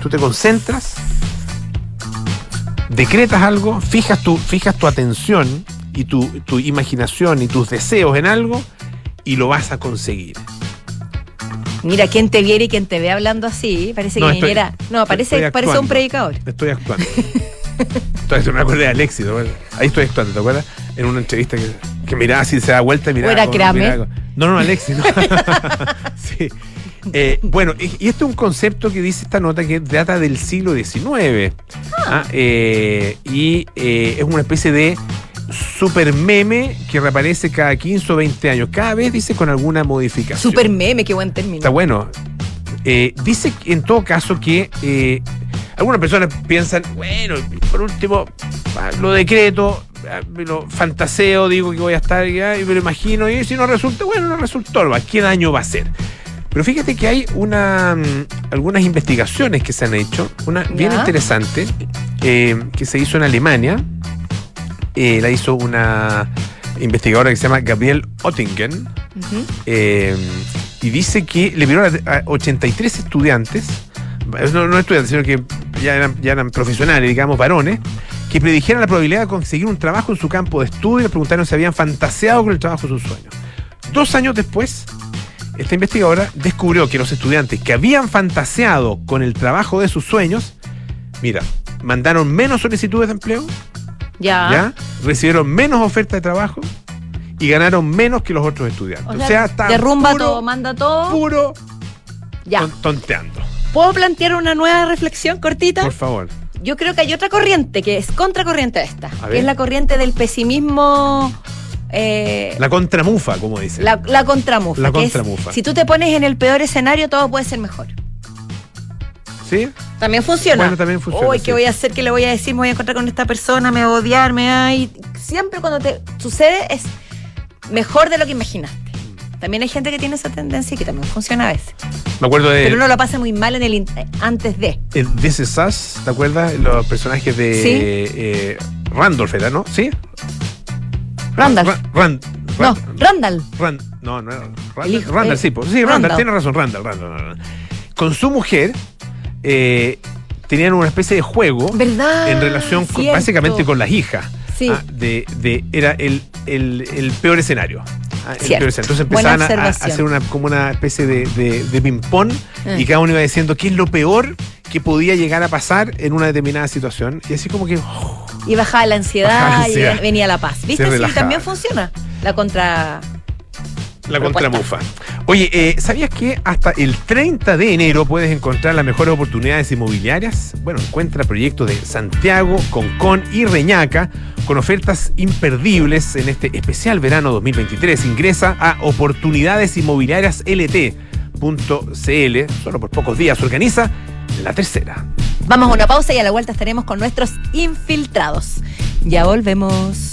Tú te concentras, decretas algo, fijas tu, fijas tu atención y tu, tu imaginación y tus deseos en algo y lo vas a conseguir. Mira, quien te viera y quien te ve hablando así, parece No, que estoy- viniera. No, parece, parece un predicador. Estoy actuando. <laughs> Entonces me acuerdo de Alexis, ¿te acuerdas? Ahí estoy actuando, ¿te acuerdas? En una entrevista que, que miraba así, se da vuelta y miraba. ¿O era como- Kramer? miraba como- No, no, Alexis, no. <laughs> sí. Eh, bueno, y, este es un concepto que dice esta nota que data del siglo XIX. Ah, eh, y eh, es una especie de super meme que reaparece cada 15 o 20 años. Cada vez dice con alguna modificación. Super meme, qué buen término. Está bueno. Dice en todo caso que algunas personas piensan, bueno, por último, ah, lo decreto, ah, lo fantaseo, digo que voy a estar ya, y me lo imagino, y si no resulta, bueno, no resultó. ¿qué daño va a hacer? Pero fíjate que hay una, mm, algunas investigaciones que se han hecho, una bien Ya. interesante, eh, que se hizo en Alemania, eh, la hizo una investigadora que se llama Gabriel Ottingen, eh, y dice que le vieron a, a 83 estudiantes, no, no estudiantes, sino que ya eran, ya eran profesionales, digamos, varones, que predijeran la probabilidad de conseguir un trabajo en su campo de estudio y le preguntaron si habían fantaseado con el trabajo de sus sueños. Dos años después, esta investigadora descubrió que los estudiantes que habían fantaseado con el trabajo de sus sueños, mira, mandaron menos solicitudes de empleo, Ya. ¿ya? recibieron menos ofertas de trabajo y ganaron menos que los otros estudiantes. O sea, está derrumba puro, todo, manda todo. puro Ya. ton- tonteando. ¿Puedo plantear una nueva reflexión cortita? Por favor. Yo creo que hay otra corriente que es contracorriente a esta, A que es la corriente del pesimismo. Eh, La contramufa, como dicen. la, la contramufa. La que es, contramufa. si tú te pones en el peor escenario, todo puede ser mejor. ¿Sí? También funciona. Bueno, también funciona, Uy, sí. ¿qué voy a hacer? ¿Qué le voy a decir? Me voy a encontrar con esta persona, me va a odiar, me va a... y Siempre cuando te sucede es mejor de lo que imaginaste. También hay gente que tiene esa tendencia y que también funciona a veces. Me acuerdo de Pero uno lo pasa muy mal en el antes de. en This Is Us, ¿te acuerdas? Los personajes de Sí. eh, Randolph, ¿era, no? ¿Sí? Randall. Ra- Ran- No, Ran- Randall. Ran- no, no Randall. hijo, Randall, sí, pues, sí, Randall, Randall. tiene razón, Randall, Randall. Con su mujer eh, tenían una especie de juego ¿Verdad? en relación con- básicamente con las hijas. Sí. Ah, de, de- era el, el- el peor escenario. Ah. Entonces empezaban a- hacer una, como una especie de, de, de ping-pong Eh. y cada uno iba diciendo qué es lo peor que podía llegar a pasar en una determinada situación. Y así como que. oh, Y bajaba la ansiedad, Bajaba la ansiedad. y venía la paz. ¿Viste? Sí, también funciona. La contra. La Propuesta. contramufa. Oye, eh, ¿sabías que hasta el 30 de enero puedes encontrar las mejores oportunidades inmobiliarias? Bueno, encuentra proyectos de Santiago, Concón y Reñaca con ofertas imperdibles en este especial verano 2023. Ingresa a oportunidadesinmobiliariaslt.cl. Solo por pocos días organiza la tercera. Vamos a una pausa y a la vuelta estaremos con nuestros infiltrados. Ya volvemos.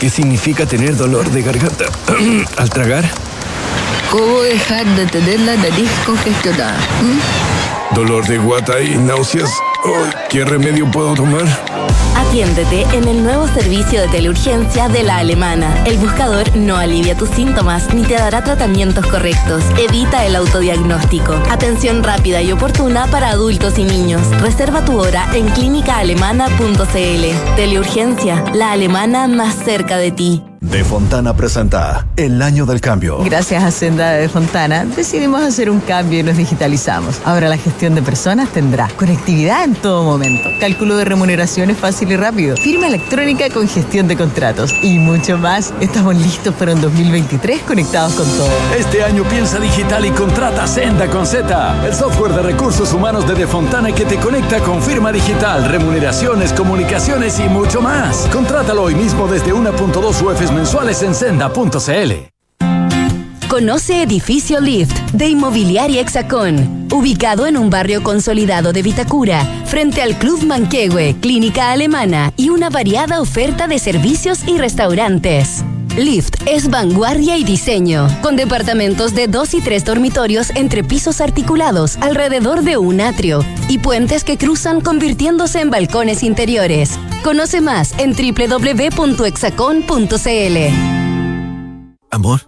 ¿Qué significa tener dolor de garganta <clears throat> al tragar? ¿Cómo dejar de tener la nariz congestionada? ¿Mm? ¿Dolor de guata y náuseas? ¿Qué remedio puedo tomar? Atiéndete en el nuevo servicio de teleurgencia de la alemana. El buscador no alivia tus síntomas ni te dará tratamientos correctos. Evita el autodiagnóstico. Atención rápida y oportuna para adultos y niños. Reserva tu hora en clínicaalemana.cl. Teleurgencia, la alemana más cerca de ti. De Fontana presenta El Año del Cambio. Gracias a Senda de Fontana decidimos hacer un cambio y nos digitalizamos. Ahora la gestión de personas tendrá conectividad en todo momento, cálculo de remuneraciones fácil y rápido, firma electrónica con gestión de contratos y mucho más. Estamos listos para un 2023 conectados con todo. Este año piensa digital y contrata Senda con Z, el software de recursos humanos de Defontana que te conecta con firma digital, remuneraciones, comunicaciones y mucho más. Contrátalo hoy mismo desde 1.2 Mensuales en senda.cl. Conoce Edificio Lift de Inmobiliaria Hexacón, ubicado en un barrio consolidado de Vitacura, frente al Club Manquehue, Clínica Alemana y una variada oferta de servicios y restaurantes. Lift es vanguardia y diseño, con departamentos de dos y tres dormitorios entre pisos articulados alrededor de un atrio y puentes que cruzan convirtiéndose en balcones interiores. Conoce más en www.exacon.cl. Amor,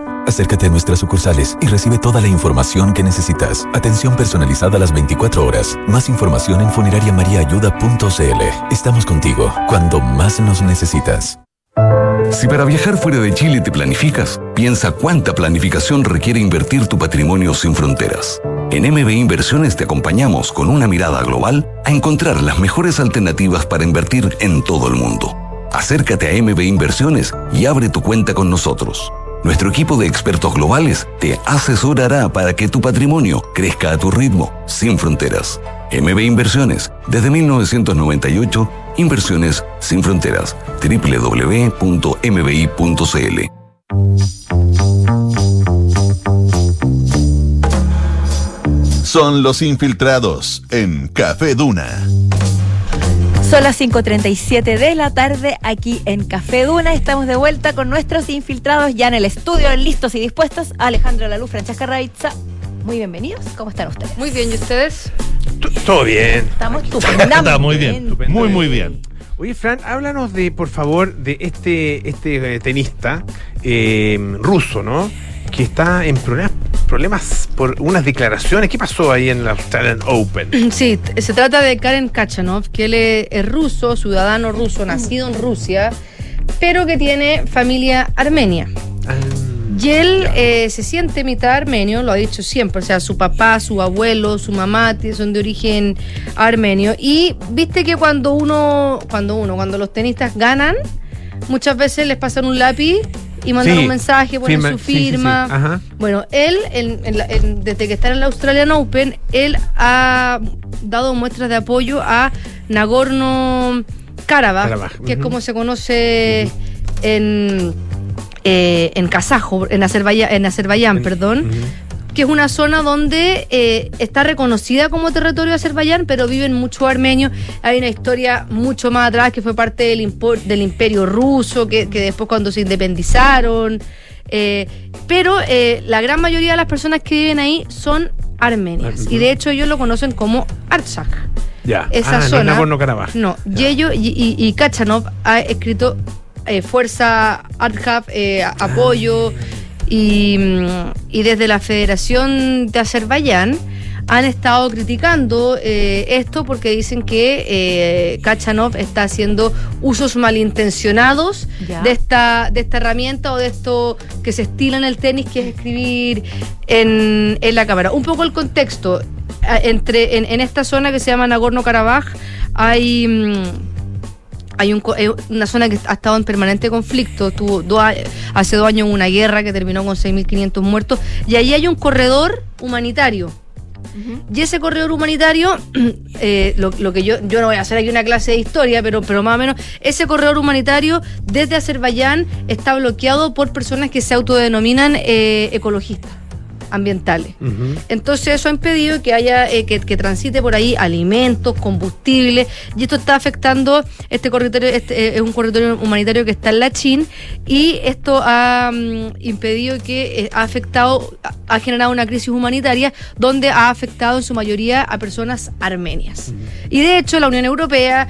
Acércate a nuestras sucursales y recibe toda la información que necesitas. Atención personalizada a las 24 horas. Más información en funerariamariaayuda.cl. Estamos contigo cuando más nos necesitas. Si para viajar fuera de Chile te planificas, piensa cuánta planificación requiere invertir tu patrimonio sin fronteras. En MB Inversiones te acompañamos con una mirada global a encontrar las mejores alternativas para invertir en todo el mundo. Acércate a MB Inversiones y abre tu cuenta con nosotros. Nuestro equipo de expertos globales te asesorará para que tu patrimonio crezca a tu ritmo, sin fronteras. MB Inversiones, desde 1998, Inversiones sin fronteras. www.mbi.cl. Son los infiltrados en Café Duna. Son las 5.37 de la tarde aquí en Café Duna. Estamos de vuelta con nuestros infiltrados ya en el estudio, listos y dispuestos. Alejandro Laluz, Francesca Raitza. Muy bienvenidos. ¿Cómo están ustedes? Muy bien, ¿y ustedes? Todo bien. Estamos estupendamente. <laughs> Está muy bien. Muy, muy bien. Oye, Fran, háblanos de, por favor, de este, este eh, tenista eh, ruso, ¿no? Que está en problemas, problemas por unas declaraciones. ¿Qué pasó ahí en la Australian Open? <clears throat> Sí, se trata de Karen Kachanov, que él es, ruso, ciudadano ruso, nacido en Rusia, pero que tiene familia armenia. Y él eh, se siente mitad armenio, lo ha dicho siempre. O sea, su papá, su abuelo, su mamá son de origen armenio. Y viste que cuando uno, cuando uno, cuando los tenistas ganan, muchas veces les pasan un lápiz y mandan Sí, un mensaje, ponen firma- su sí, sí, sí. firma. Ajá. Bueno, él, en- en en- desde que está en la Australian Open, él ha dado muestras de apoyo a Nagorno Karabaj, Karabaj, que es como se conoce en, eh, en kazajo, en Azerbaiyán, en Azerbaiyán perdón, que es una zona donde eh, está reconocida como territorio de Azerbaiyán, pero viven muchos armenios. Hay una historia mucho más atrás que fue parte del, del imperio ruso, que, que después cuando se independizaron. eh, pero eh, la gran mayoría de las personas que viven ahí son armenias. Y de hecho ellos lo conocen como Artsakh. Ya. Esa ah, no es zona. No, y, ellos- y, y- y Kachanov ha escrito eh, Fuerza Artsakh, eh, apoyo, y, mm, y desde la Federación de Azerbaiyán han estado criticando eh, esto porque dicen que eh, Kachanov está haciendo usos malintencionados de esta, de esta herramienta o de esto que se estila en el tenis, que es escribir en, en la cámara. Un poco el contexto. a- Entre, en, en esta zona que se llama Nagorno-Karabaj hay... mm, hay un eh, una zona que ha estado en permanente conflicto. Tuvo hace dos años una guerra que terminó con 6.500 muertos. Y ahí hay un corredor humanitario. Y ese corredor humanitario, <clears throat> eh, lo, lo que yo, yo no voy a hacer aquí una clase de historia, pero, pero más o menos, ese corredor humanitario desde Azerbaiyán está bloqueado por personas que se autodenominan eh, ecologistas ambientales. Entonces eso ha impedido que haya eh, que, que transite por ahí alimentos, combustibles y esto está afectando este corredor este, eh, es un corredor humanitario que está en la Chin y esto ha mm, impedido que eh, ha afectado ha- generado una crisis humanitaria donde ha afectado en su mayoría a personas armenias. Y de hecho la Unión Europea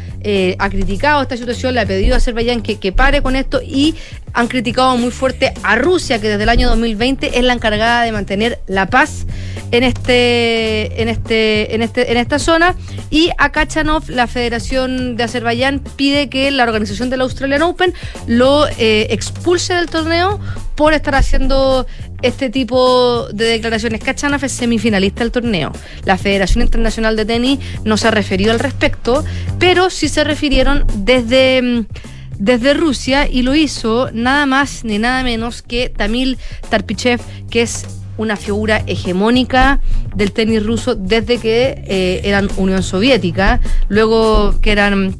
ha criticado esta situación, le ha pedido a Azerbaiyán que, que pare con esto y han criticado muy fuerte a Rusia, que desde el año 2020 es la encargada de mantener la paz en este, en este, en este, en esta zona. Y a Kachanov, la Federación de Azerbaiyán pide que la organización del Australian Open lo eh, expulse del torneo por estar haciendo este tipo de declaraciones. Kachanov es semifinalista del torneo. La Federación Internacional de Tenis no se ha referido al respecto, pero sí se refirieron desde mm, desde Rusia y lo hizo nada más ni nada menos que Tamil Tarpichev, que es una figura hegemónica del tenis ruso desde que eh, eran Unión Soviética, luego que eran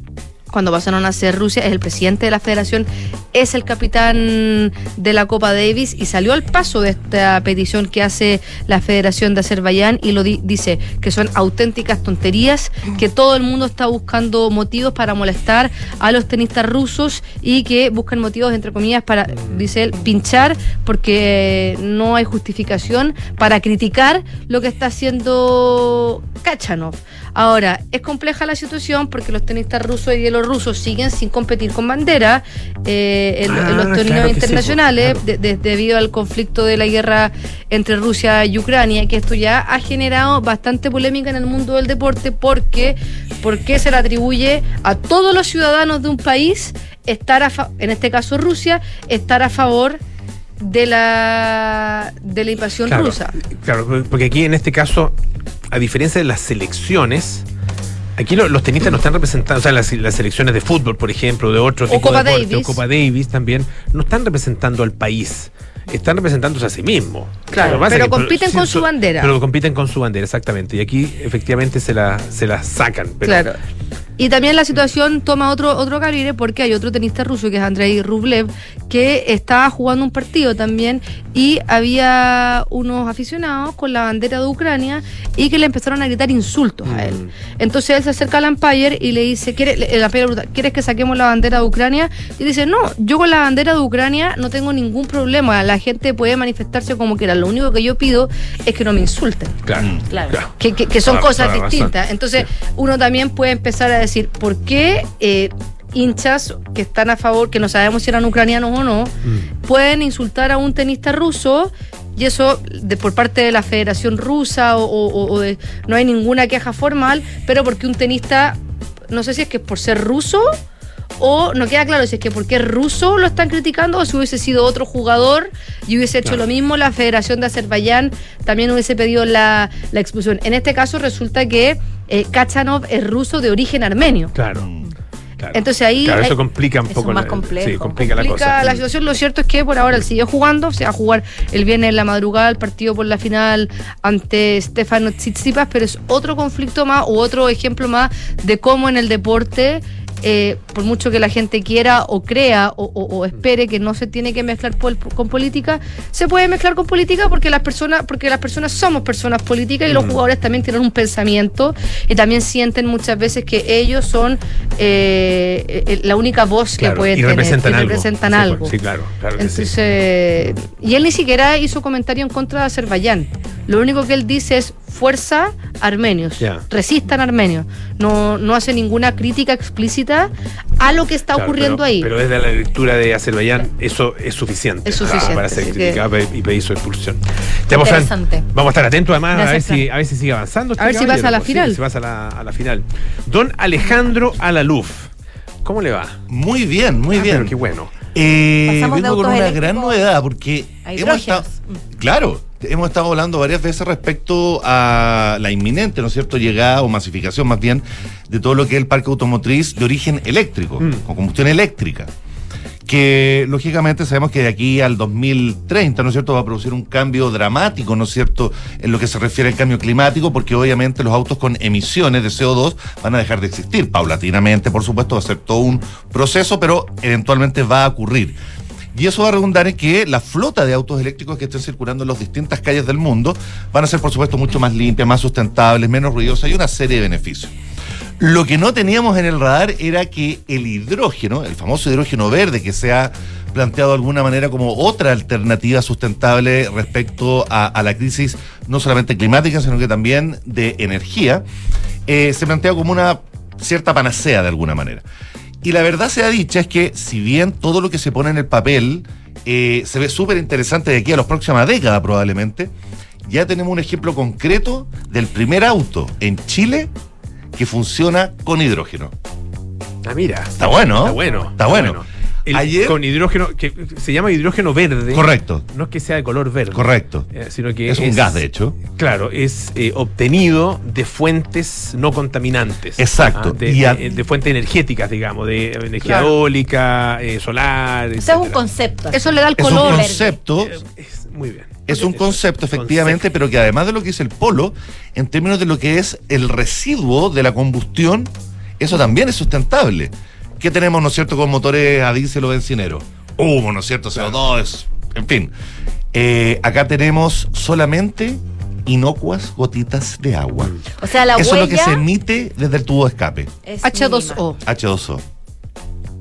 cuando pasaron a ser Rusia, es el presidente de la federación, es el capitán de la Copa Davis y salió al paso de esta petición que hace la Federación de Azerbaiyán y lo dice que son auténticas tonterías, que todo el mundo está buscando motivos para molestar a los tenistas rusos y que buscan motivos, entre comillas, para, dice él, pinchar porque no hay justificación para criticar lo que está haciendo Kachanov. Ahora, es compleja la situación porque los tenistas rusos y bielorrusos siguen sin competir con bandera eh, en, en los Ah, torneos claro que sí, internacionales de- de- debido al conflicto de la guerra entre Rusia y Ucrania, que esto ya ha generado bastante polémica en el mundo del deporte porque, porque se le atribuye a todos los ciudadanos de un país estar a fa- en este caso Rusia, estar a favor de la de la invasión Claro, rusa. Claro, porque aquí en este caso, a diferencia de las selecciones, aquí lo- los tenistas no están representando, o sea, las, las selecciones de fútbol, por ejemplo, de otros O tipos Copa de deporte, Davis. o Copa Davis también, no están representando al país. Están representándose a sí mismos. Claro, pero que- compiten con su bandera. Pero compiten con su bandera, exactamente. Y aquí efectivamente se la, se la sacan. pero- Claro. Y también la situación toma otro, otro calibre porque hay otro tenista ruso que es Andrei Rublev que estaba jugando un partido también y había unos aficionados con la bandera de Ucrania y que le empezaron a gritar insultos a él. Entonces él se acerca al umpire y le dice, ¿Quiere, el umpire le pregunta, ¿quieres que saquemos la bandera de Ucrania? Y dice, no, yo con la bandera de Ucrania no tengo ningún problema, la gente puede manifestarse como quiera, lo único que yo pido es que no me insulten. Claro. Claro. Que, que- que son cosas distintas. Entonces, uno también puede empezar a decir, ¿por qué eh, hinchas que están a favor, que no sabemos si eran ucranianos o no, Mm. pueden insultar a un tenista ruso? Y eso de, por parte de la Federación Rusa o, o- o de, no hay ninguna queja formal, pero porque un tenista, no sé si es que es por ser ruso o no queda claro si es que porque es ruso lo están criticando o si hubiese sido otro jugador y hubiese hecho Claro. lo mismo, la Federación de Azerbaiyán también hubiese pedido la, la expulsión. En este caso resulta que eh, Kachanov es ruso de origen armenio. Claro. claro. Entonces ahí Claro, eso complica un Eso poco es más la, complejo. sí, complica, la cosa. la situación. Lo cierto es que por ahora él sigue jugando. Se va a jugar el viernes en la madrugada el partido por la final ante Stefano Tsitsipas, pero es otro conflicto más u otro ejemplo más de cómo en el deporte. Eh, por mucho que la gente quiera o crea o, o- o espere que no se tiene que mezclar pol- con política, se puede mezclar con política porque las personas, porque las personas somos personas políticas y los jugadores también tienen un pensamiento y también sienten muchas veces que ellos son eh, eh, la única voz Claro, que pueden y tener representan y algo. representan Sí, algo. pues, Sí, claro, sí. Y él ni siquiera hizo comentario en contra de Azerbaiyán. Lo único que él dice es fuerza armenios, resistan armenios. No, no hace ninguna crítica explícita a lo que está Claro, ocurriendo pero, ahí. Pero desde la lectura de Azerbaiyán, eso es suficiente. Es suficiente, Para ser así criticado y pedir su expulsión. Ya, pues, vamos a estar atentos además a ver, si, a ver si sigue avanzando. este A ver si pasa a la sí, final. si pasa a la, a la final. Don Alejandro Alaluf, ¿cómo le va? Muy bien, muy Ah, bien. pero qué bueno. Eh, Pasamos de vengo con una gran novedad porque hemos estado, claro, hemos estado hablando varias veces respecto a la inminente, ¿no es cierto?, llegada o masificación más bien de todo lo que es el parque automotriz de origen eléctrico, Mm. con combustión eléctrica. Que lógicamente sabemos que de aquí al 2030, ¿no es cierto?, va a producir un cambio dramático, ¿no es cierto?, en lo que se refiere al cambio climático, porque obviamente los autos con emisiones de CO2 van a dejar de existir paulatinamente, por supuesto, va a ser todo un proceso, pero eventualmente va a ocurrir. Y eso va a redundar en que la flota de autos eléctricos que estén circulando en las distintas calles del mundo van a ser, por supuesto, mucho más limpias, más sustentables, menos ruidosas y una serie de beneficios. Lo que no teníamos en el radar era que el hidrógeno, el famoso hidrógeno verde que se ha planteado de alguna manera como otra alternativa sustentable respecto a, la crisis no solamente climática, sino que también de energía, eh, se plantea como una cierta panacea de alguna manera. Y la verdad sea dicha es que si bien todo lo que se pone en el papel eh, se ve súper interesante de aquí a las próximas décadas probablemente, ya tenemos un ejemplo concreto del primer auto en Chile que funciona con hidrógeno. Ah, mira. Está bueno. Está bueno. Está bueno. El- Ayer- Con hidrógeno, que se llama hidrógeno verde. Correcto. No es que sea de color verde. Correcto. eh, sino que Es un gas, de hecho. Claro, es eh, obtenido de fuentes no contaminantes. Exacto. Ah, de, Y a- de- de fuentes energéticas, digamos, de energía Claro. eólica, eh, solar. O sea, es un concepto. Eso le da el Es un color. concepto. Es- muy bien. Es un concepto, efectivamente, pero que además de lo que es el polo, en términos de lo que es el residuo de la combustión, eso también es sustentable. ¿Qué tenemos, no es cierto, con motores a diésel o bencinero? Humo, ¿no es cierto? CO2, en fin. Eh, acá tenemos solamente inocuas gotitas de agua. O sea, la Eso es lo que se emite desde el tubo de escape. es H2O. H2O.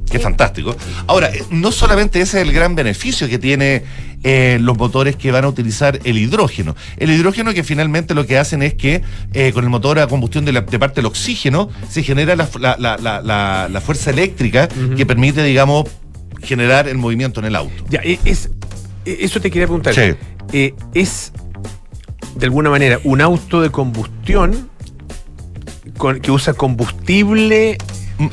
Qué fantástico. Ahora, eh, no solamente ese es el gran beneficio que tiene eh, los motores que van a utilizar el hidrógeno. El hidrógeno que finalmente lo que hacen es que eh, con el motor a combustión de, la, de parte del oxígeno se genera la, fuerza eléctrica que permite, digamos, generar el movimiento en el auto. Ya, eh, es, eh, eso te quería preguntar. Sí. Eh, es, de alguna manera, un auto de combustión con- que usa combustible,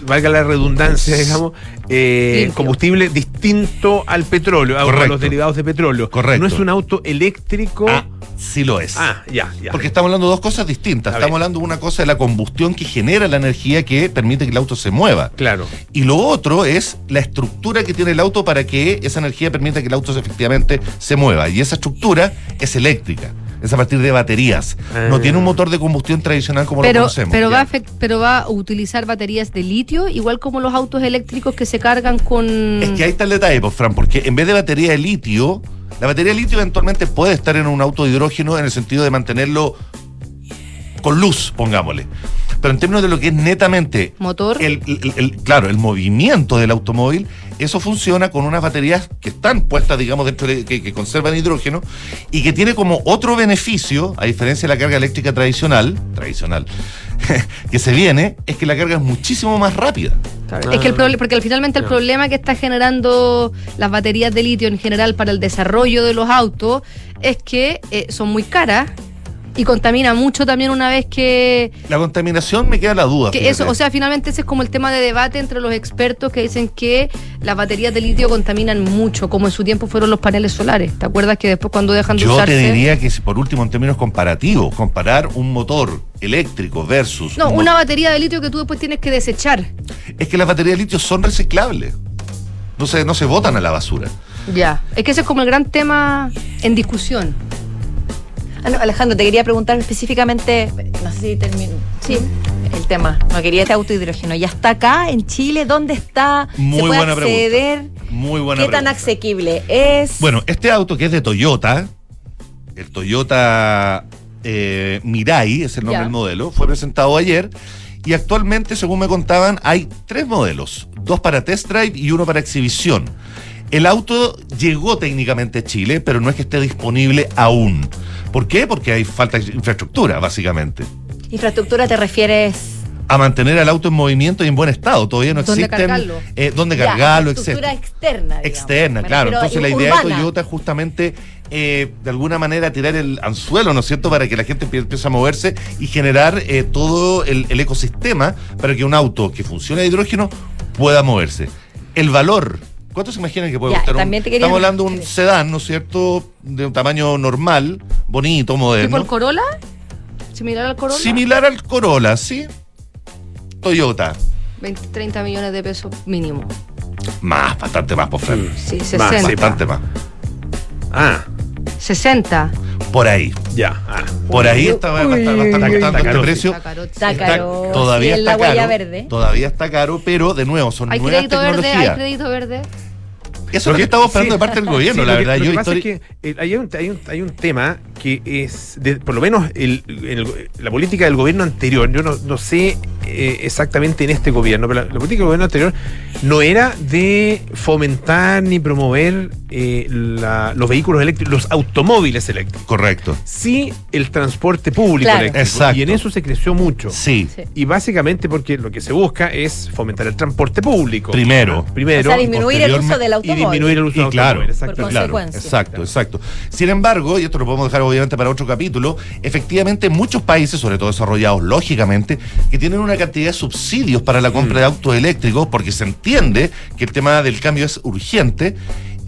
valga la redundancia, digamos, eh, combustible distinto al petróleo, a- los derivados de petróleo. Correcto. No es un auto eléctrico. Ah, sí lo es. Ah, ya, ya. Porque estamos hablando de dos cosas distintas. A Estamos ver. hablando de una cosa de la combustión que genera la energía que permite que el auto se mueva. Claro. Y lo otro es la estructura que tiene el auto para que esa energía permita que el auto efectivamente se mueva. Y esa estructura es eléctrica. Es a partir de baterías. No Ah. tiene un motor de combustión tradicional como lo conocemos. pero, va a Ya. afect- pero va a utilizar baterías de litio, igual como los autos eléctricos que se cargan con. Es que ahí está el detalle, pues, Fran, porque en vez de batería de litio, la batería de litio eventualmente puede estar en un auto de hidrógeno en el sentido de mantenerlo con luz, pongámosle. Pero en términos de lo que es netamente Motor. el, el- el- claro, el movimiento del automóvil, eso funciona con unas baterías que están puestas, digamos, dentro de, que, que conservan hidrógeno y que tiene como otro beneficio, a diferencia de la carga eléctrica tradicional, tradicional, <laughs> que se viene, es que la carga es muchísimo más rápida. Es que el problema, porque al- finalmente el problema que está generando las baterías de litio en general para el desarrollo de los autos es que eh, son muy caras y contamina mucho también una vez que, La contaminación me queda la duda. que eso, o sea, finalmente ese es como el tema de debate entre los expertos que dicen que las baterías de litio contaminan mucho, como en su tiempo fueron los paneles solares. ¿Te acuerdas que después cuando dejan de Yo usarse? te diría que si por último en términos comparativos, comparar un motor eléctrico versus No, un una batería de litio que tú después tienes que desechar. es que las baterías de litio son reciclables. No se, no se botan a la basura. Ya. Es que ese es como el gran tema en discusión. Ah, no, Alejandro, te quería preguntar específicamente, no sé si termino. Sí, el tema. No quería este auto hidrógeno. ¿Ya está acá en Chile? ¿Dónde está? Muy ¿Se puede buena acceder? Muy buena ¿Qué tan pregunta. asequible es? Bueno, este auto que es de Toyota, el Toyota eh, Mirai, es el nombre Ya. del modelo, fue presentado ayer y actualmente, según me contaban, hay tres modelos, dos para test drive y uno para exhibición. El auto llegó técnicamente a Chile, pero no es que esté disponible aún. ¿Por qué? Porque hay falta de infraestructura, básicamente. Infraestructura te refieres. A mantener al auto en movimiento y en buen estado. Todavía no ¿Dónde existen cargarlo? eh, dónde Ya, cargarlo, etc. externa. digamos. Externa, Me claro. Entonces la idea de. Toyota es justamente eh, de alguna manera tirar el anzuelo, ¿no es cierto?, para que la gente empie- empiece a moverse y generar eh, todo el, el ecosistema para que un auto que funcione a hidrógeno pueda moverse. El valor. ¿Cuánto se imaginan que puede Ya, costar un- también te quería- Estamos hablando de un sedán, ¿no es cierto?, de un tamaño normal, bonito, ¿Tipo moderno. el Corolla? ¿Similar al Corolla? Similar al Corolla, ¿sí? Toyota. 20, 30 millones de pesos mínimo. Más, bastante más, por Fran. Sí, Más, 60. bastante más. Ah, 60. Por ahí. ya. ah. Por ahí está, va, a estar- va a estar Está este caro, sí. precio. Está caro. Está Está- caro. todavía está la huella caro. verde. Todavía está caro, pero de nuevo, son ¿Hay nuevas crédito verde? ¿Hay tecnologías. crédito verde? Eso es lo que estamos esperando de parte del gobierno, Sí, la lo que- verdad. Lo Yo que pasa es histori- que eh, hay, un, hay, un, hay un tema que es, de- por lo menos el, en el- la política del gobierno anterior, yo no, no sé eh, exactamente en este gobierno, pero la, la política del gobierno anterior no era de fomentar ni promover eh, la- los vehículos eléctricos, los automóviles eléctricos. Correcto. Sí, el transporte público Claro. eléctrico. Exacto. Y en eso se creció mucho. Sí. Sí. Y básicamente porque lo que se busca es fomentar el transporte público. Primero. Primero. o sea, disminuir el uso del y automóvil. disminuir el uso Y del claro, automóvil, exacto. Por claro, consecuencia. exacto, exacto. Sin embargo, y esto lo podemos dejar obviamente para otro capítulo, efectivamente muchos países, sobre todo desarrollados lógicamente, que tienen una cantidad de subsidios para la compra de autos eléctricos porque se entiende que el tema del cambio es urgente.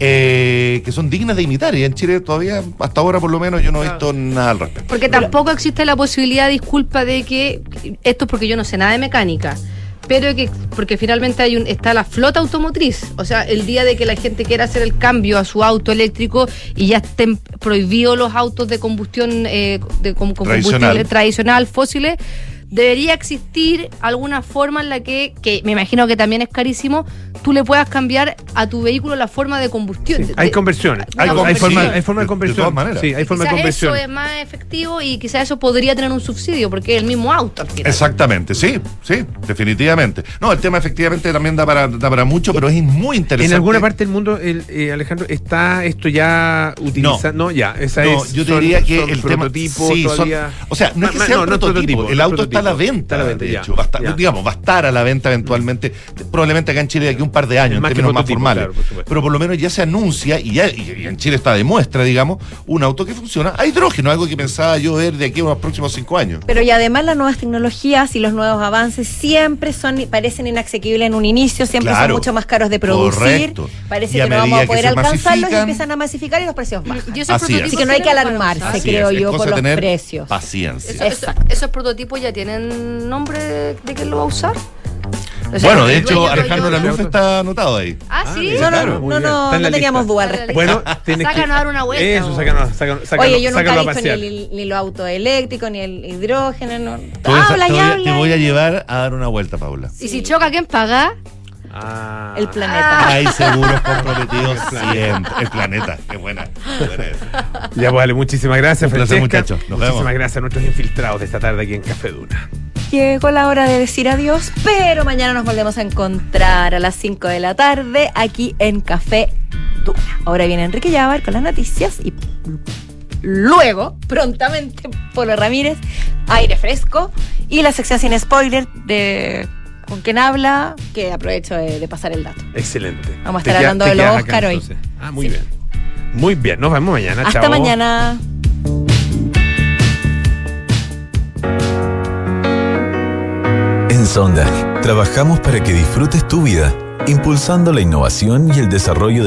eh, que son dignas de imitar y en Chile todavía hasta ahora por lo menos yo no he visto nada al respecto. Porque tampoco existe la posibilidad, disculpa, de que esto es porque yo no sé nada de mecánica. Pero que, porque finalmente hay un, está la flota automotriz. O sea, el día de que la gente quiera hacer el cambio a su auto eléctrico y ya estén prohibidos los autos de combustión eh, de, combustible tradicional, fósiles, debería existir alguna forma en la que, que me imagino que también es carísimo, tú le puedas cambiar a tu vehículo la forma de combustión. Sí, hay conversiones. Hay Hay, conversión. forma, hay forma de de- de conversión. todas maneras. Sí, hay forma de Quizás conversión. eso es más efectivo y quizás eso podría tener un subsidio porque es el mismo auto al final. Exactamente, sí, sí, definitivamente. No, el tema efectivamente también da para, da para mucho, pero es muy interesante. En alguna parte del mundo, el, eh, Alejandro, está esto ya utilizado. No, ya, esa No, es. yo te son- diría que son el tema sí, son- o sea, no es que sea un no prototipo, el auto está a la venta, a la venta, de ya, hecho, va a estar- digamos, va a estar a la venta eventualmente, probablemente acá en Chile de aquí a un par de años, en términos más formales. claro, por supuesto. pero por lo menos ya se anuncia y ya y, y en Chile está de muestra, digamos, un auto que funciona a hidrógeno, algo que pensaba yo ver de aquí a los próximos cinco años. Pero y además las nuevas tecnologías y los nuevos avances siempre son parecen inaccesibles en un inicio, siempre Claro. son mucho más caros de producir. Correcto. Parece que no vamos a poder alcanzarlos y empiezan a masificar y los precios bajan. Y Así es. prototipos Así que no hay que alarmarse. Así creo es, yo, por los tener precios. Paciencia. Eso- esos prototipos ya tienen nombre de quién lo va a usar. O sea, bueno, de hecho, Alejandro Laluf está anotado ahí. Ah, sí. mira, No, claro, no, no, no, no teníamos duda al respecto. Bueno, tienes que. Sácanos a dar una vuelta, Eso, vos. sácanos, sácanos, sácanos, Oye, yo nunca he visto ni, ni los autos eléctricos, ni el hidrógeno. No. Te voy a- Habla te y voy a- habla. te voy a llevar a dar una vuelta, Paula. Y si choca, ¿quién paga? Ah. El planeta. Hay seguros <laughs> comprometidos siempre. El planeta, qué buena. qué buena. Ya, pues, vale, muchísimas gracias, Un placer, muchachos. Nos Muchísimas vemos. gracias a nuestros infiltrados de esta tarde aquí en Café Duna. Llegó la hora de decir adiós, pero mañana nos volvemos a encontrar a las 5 de la tarde aquí en Café Duna. Ahora viene Enrique Llavar con las noticias y luego, prontamente, Polo Ramírez, aire fresco y la sección sin spoiler de con quién habla, que aprovecho de, de pasar el dato. Excelente. Vamos a estar hablando de los acá, Oscar hoy. entonces. Ah, muy Sí. bien. Muy bien, nos vemos mañana. Hasta chao. mañana. En Sonda, trabajamos para que disfrutes tu vida, impulsando la innovación y el desarrollo de